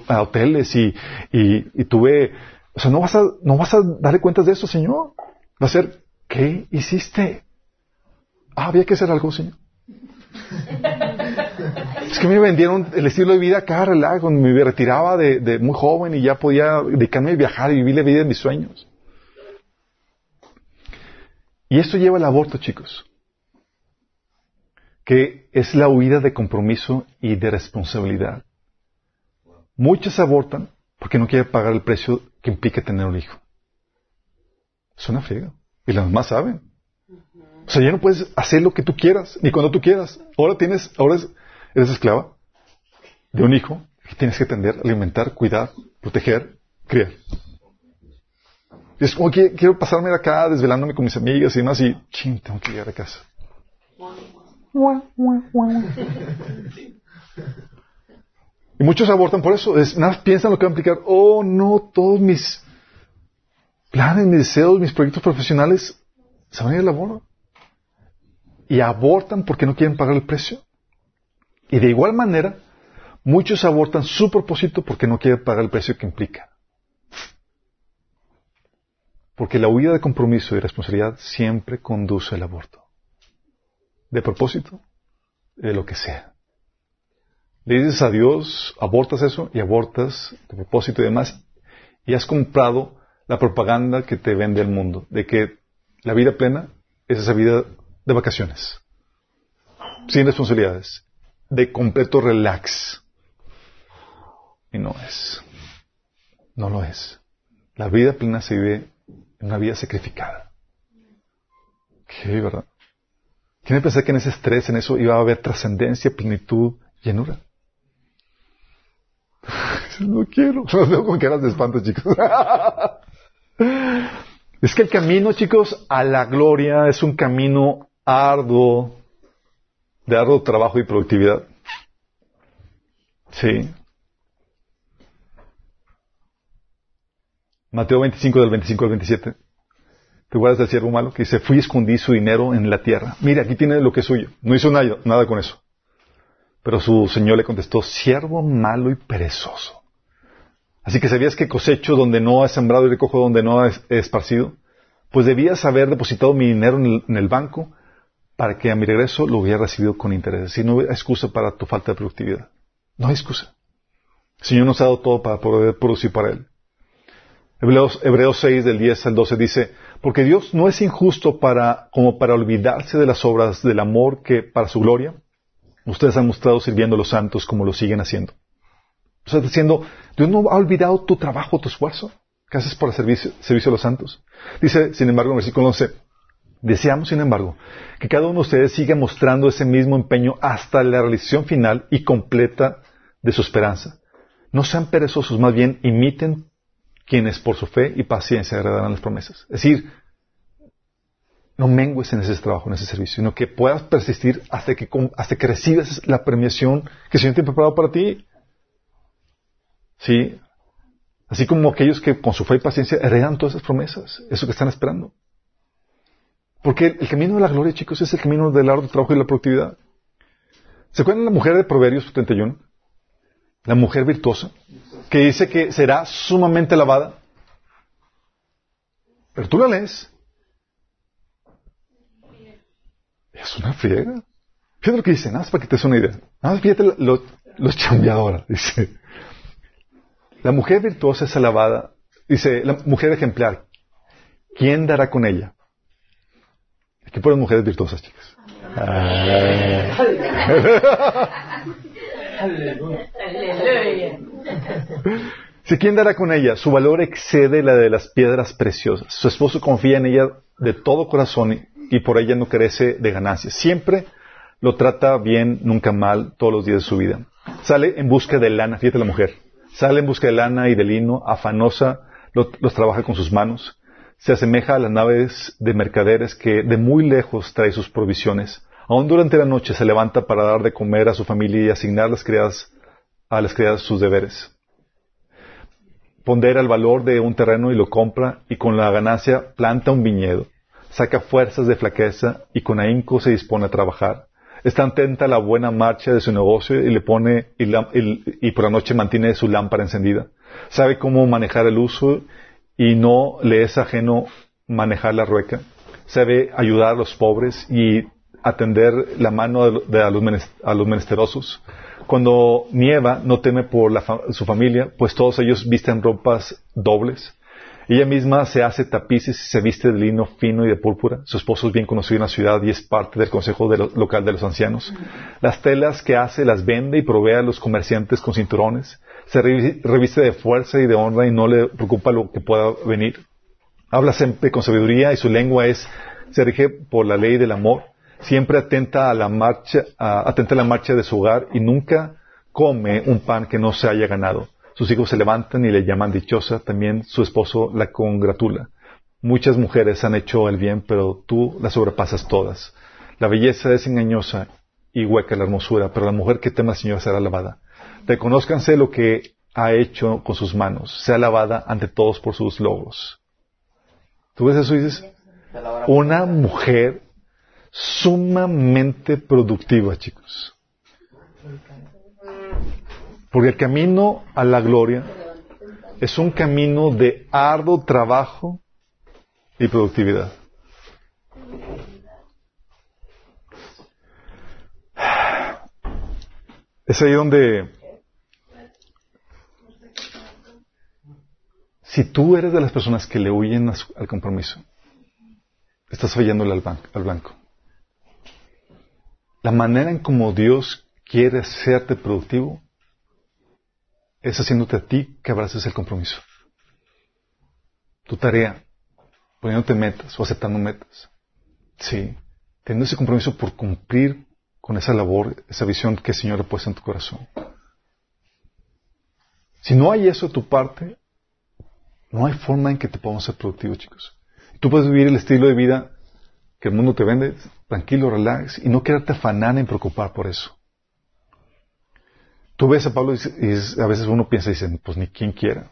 hoteles y, y, tuve, o sea, no vas a, no vas a darle cuentas de eso, Señor. Va a ser, ¿qué hiciste? Ah, había que hacer algo, Señor. (laughs) Es que me vendieron el estilo de vida acá, relajo, me retiraba de, muy joven y ya podía dedicarme a viajar y vivir la vida de mis sueños. Y esto lleva al aborto, chicos, que es la huida de compromiso y de responsabilidad. Muchas abortan porque no quieren pagar el precio que implica tener un hijo. Es una friega. Y las mamás saben. O sea, ya no puedes hacer lo que tú quieras, ni cuando tú quieras. Ahora tienes, ahora eres esclava de un hijo que tienes que atender, alimentar, cuidar, proteger, criar. Y es como que quiero pasarme de acá desvelándome con mis amigas y demás y, ching, tengo que llegar a casa. Y muchos abortan por eso. Es, nada más piensan lo que van a implicar. Oh, no, todos mis planes, mis deseos, mis proyectos profesionales se van a ir al labor. Y abortan porque no quieren pagar el precio. Y de igual manera, muchos abortan su propósito porque no quieren pagar el precio que implica. Porque la huida de compromiso y responsabilidad siempre conduce al aborto. De propósito, de lo que sea. Le dices a Dios, abortas eso y abortas tu propósito y demás. Y has comprado la propaganda que te vende el mundo, de que la vida plena es esa vida de vacaciones, sin responsabilidades, de completo relax. Y no es. No lo es. La vida plena se vive en una vida sacrificada. ¿Qué, verdad? ¿Quién pensar que en ese estrés, en eso, iba a haber trascendencia, plenitud, llenura? (laughs) No quiero. (laughs) Con caras de espanto, chicos. (laughs) Es que el camino, chicos, a la gloria es un camino arduo, de arduo trabajo y productividad. Sí. Mateo 25 del 25 al 27. ¿Te acuerdas del siervo malo que dice, fui y escondí su dinero en la tierra? Mira, aquí tiene lo que es suyo. No hizo nada, nada con eso. Pero su señor le contestó, siervo malo y perezoso. Así que sabías que cosecho donde no he sembrado y recojo donde no he esparcido. Pues debías haber depositado mi dinero en el, banco para que a mi regreso lo hubiera recibido con interés. Si no hay excusa para tu falta de productividad. No hay excusa. El Señor nos ha dado todo para poder producir para Él. Hebreos, Hebreos 6 del 10 al 12 dice, porque Dios no es injusto para, como para olvidarse de las obras del amor que para su gloria Ustedes han mostrado sirviendo a los santos como lo siguen haciendo. O diciendo, Dios no ha olvidado tu trabajo, tu esfuerzo que haces el servicio, servicio a los santos. Dice, sin embargo, en versículo 11, deseamos, sin embargo, que cada uno de ustedes siga mostrando ese mismo empeño hasta la realización final y completa de su esperanza. No sean perezosos, más bien imiten quienes por su fe y paciencia heredarán las promesas. Es decir, no mengues en ese trabajo, en ese servicio, sino que puedas persistir hasta que, hasta recibas la premiación que el Señor tiene preparado para ti. Sí. Así como aquellos que con su fe y paciencia heredan todas esas promesas, eso que están esperando. Porque el camino de la gloria, chicos, es el camino del arduo trabajo y la productividad. ¿Se acuerdan de la mujer de Proverbios 31? La mujer virtuosa, que dice que será sumamente alabada. Pero tú la lees Es una friega. Fíjate lo que dice, nada más para que te des una idea. Nada más fíjate los lo (laughs) dice. La mujer virtuosa es alabada, dice, la mujer ejemplar. ¿Quién dará con ella? Aquí ponen mujeres virtuosas, chicas. Si quién dará con ella, su valor excede la de las piedras preciosas. Su esposo confía en ella de todo corazón y por ella no carece de ganancias. Siempre lo trata bien, nunca mal, todos los días de su vida. Sale en busca de lana, fíjate la mujer. Sale en busca de lana y de lino, afanosa, los trabaja con sus manos. Se asemeja a las naves de mercaderes que de muy lejos trae sus provisiones. Aún durante la noche se levanta para dar de comer a su familia y asignar las criadas, a las criadas sus deberes. Pondera el valor de un terreno y lo compra y con la ganancia planta un viñedo saca fuerzas de flaqueza y con ahínco se dispone a trabajar. Está atenta a la buena marcha de su negocio y le pone y, por la noche mantiene su lámpara encendida. Sabe cómo manejar el uso y no le es ajeno manejar la rueca. Sabe ayudar a los pobres y atender la mano de, a, los menesterosos. Cuando nieva, no teme por su familia, pues todos ellos visten ropas dobles. Ella misma se hace tapices y se viste de lino fino y de púrpura. Su esposo es bien conocido en la ciudad y es parte del consejo local de los ancianos. Las telas que hace las vende y provee a los comerciantes con cinturones. Se revi- reviste de fuerza y de honra y no le preocupa lo que pueda venir. Habla siempre con sabiduría y su lengua es, se rige por la ley del amor. Siempre atenta a la marcha, atenta a la marcha de su hogar y nunca come un pan que no se haya ganado. Sus hijos se levantan y le llaman dichosa. También su esposo la congratula. Muchas mujeres han hecho el bien, pero tú las sobrepasas todas. La belleza es engañosa y hueca la hermosura, pero la mujer que teme al Señor será alabada. Reconózcanse lo que ha hecho con sus manos. Sea alabada ante todos por sus logros. ¿Tú ves eso y dices? Una mujer sumamente productiva, chicos. Porque el camino a la gloria es un camino de arduo trabajo y productividad. Es ahí donde, si tú eres de las personas que le huyen al compromiso, estás fallándole al, al blanco. La manera en como Dios quiere hacerte productivo es haciéndote a ti que abraces el compromiso. Tu tarea, poniéndote metas o aceptando metas. Sí, teniendo ese compromiso por cumplir con esa labor, esa visión que el Señor ha puesto en tu corazón. Si no hay eso de tu parte, no hay forma en que te podamos ser productivos, chicos. Tú puedes vivir el estilo de vida que el mundo te vende, tranquilo, relax, y no quedarte afanar en preocupar por eso. Tú ves a Pablo y, y a veces uno piensa y dice, pues ni quien quiera.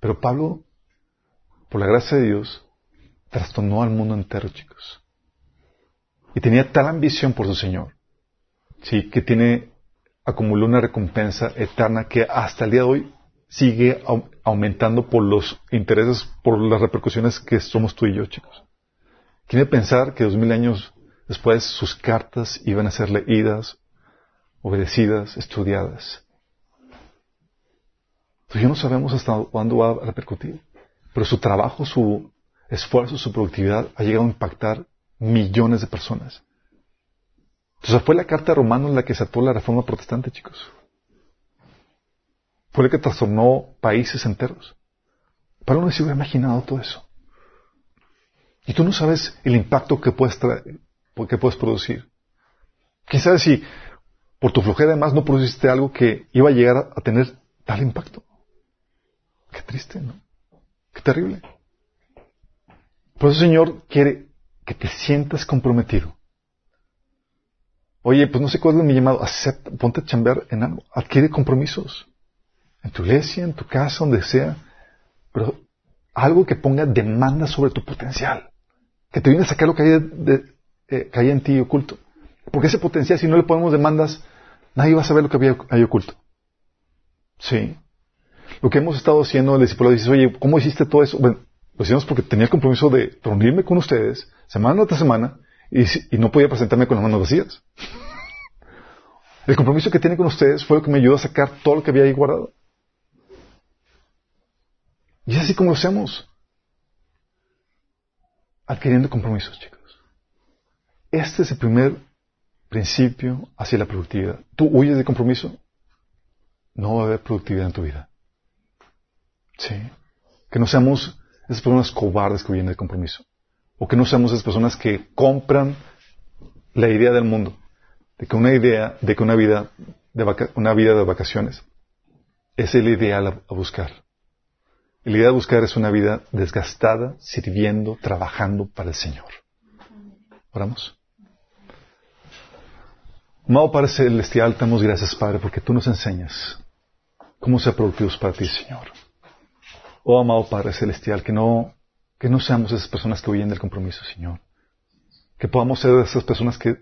Pero Pablo, por la gracia de Dios, trastornó al mundo entero, chicos. Y tenía tal ambición por su Señor, sí, que tiene, acumuló una recompensa eterna que hasta el día de hoy sigue au- aumentando por los intereses, por las repercusiones que somos tú y yo, chicos. Quiere pensar que dos mil años después sus cartas iban a ser leídas, obedecidas, estudiadas. Tú y yo no sabemos hasta cuándo va a repercutir, pero su trabajo, su esfuerzo, su productividad ha llegado a impactar millones de personas. Entonces fue la carta de Romanos la que saltó la reforma protestante, chicos. Fue la que trastornó países enteros. Pablo no se hubiera imaginado todo eso. Y tú no sabes el impacto que puedes que puedes producir. ¿Quién sabe si por tu flojera además no produciste algo que iba a llegar a, a tener tal impacto? Qué triste, ¿no? Qué terrible. Por eso el Señor quiere que te sientas comprometido. Oye, pues no sé cuál es mi llamado. Acepta, ponte a chambear en algo. Adquiere compromisos. En tu iglesia, en tu casa, donde sea. Pero algo que ponga demanda sobre tu potencial. Que te viene a sacar lo que hay, de- eh, que hay en ti oculto. Porque ese potencial, si no le ponemos demandas, nadie va a saber lo que había, hay oculto. Sí. Lo que hemos estado haciendo, el discípulo dice, oye, ¿cómo hiciste todo eso? Bueno, lo hicimos porque tenía el compromiso de reunirme con ustedes semana tras semana y, y no podía presentarme con las manos vacías. El compromiso que tiene con ustedes fue lo que me ayudó a sacar todo lo que había ahí guardado. Y es así como lo hacemos. Adquiriendo compromisos, chicos. Este es el primer principio hacia la productividad. Tú huyes de compromiso, no va a haber productividad en tu vida. Sí. Que no seamos esas personas cobardes que huyen del compromiso. O que no seamos esas personas que compran la idea del mundo. De que una idea, de que una vida de, una vida de vacaciones es el ideal a, a buscar. Y la idea de buscar es una vida desgastada, sirviendo, trabajando para el Señor. Oramos. Amado Padre Celestial, te damos gracias, Padre, porque tú nos enseñas cómo ser productivos para ti, Señor. Oh, amado Padre Celestial, que no, que no seamos esas personas que huyen del compromiso, Señor. Que podamos ser esas personas que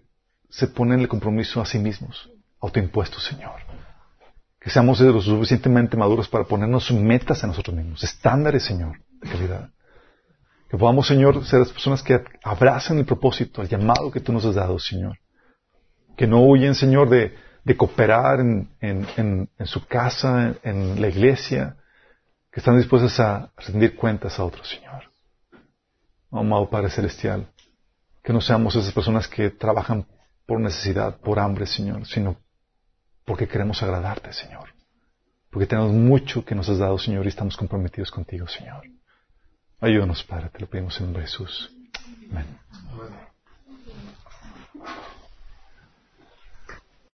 se ponen el compromiso a sí mismos, autoimpuestos, Señor. Que seamos lo suficientemente maduros para ponernos metas a nosotros mismos, estándares, Señor, de calidad. Que podamos, Señor, ser las personas que abracen el propósito, el llamado que tú nos has dado, Señor. Que no huyen, Señor, de, cooperar en, en- su casa, en la iglesia, que están dispuestas a rendir cuentas a otros, Señor. Amado Padre Celestial, que no seamos esas personas que trabajan por necesidad, por hambre, Señor, sino porque queremos agradarte, Señor. Porque tenemos mucho que nos has dado, Señor, y estamos comprometidos contigo, Señor. Ayúdanos, Padre, te lo pedimos en nombre de Jesús. Amén.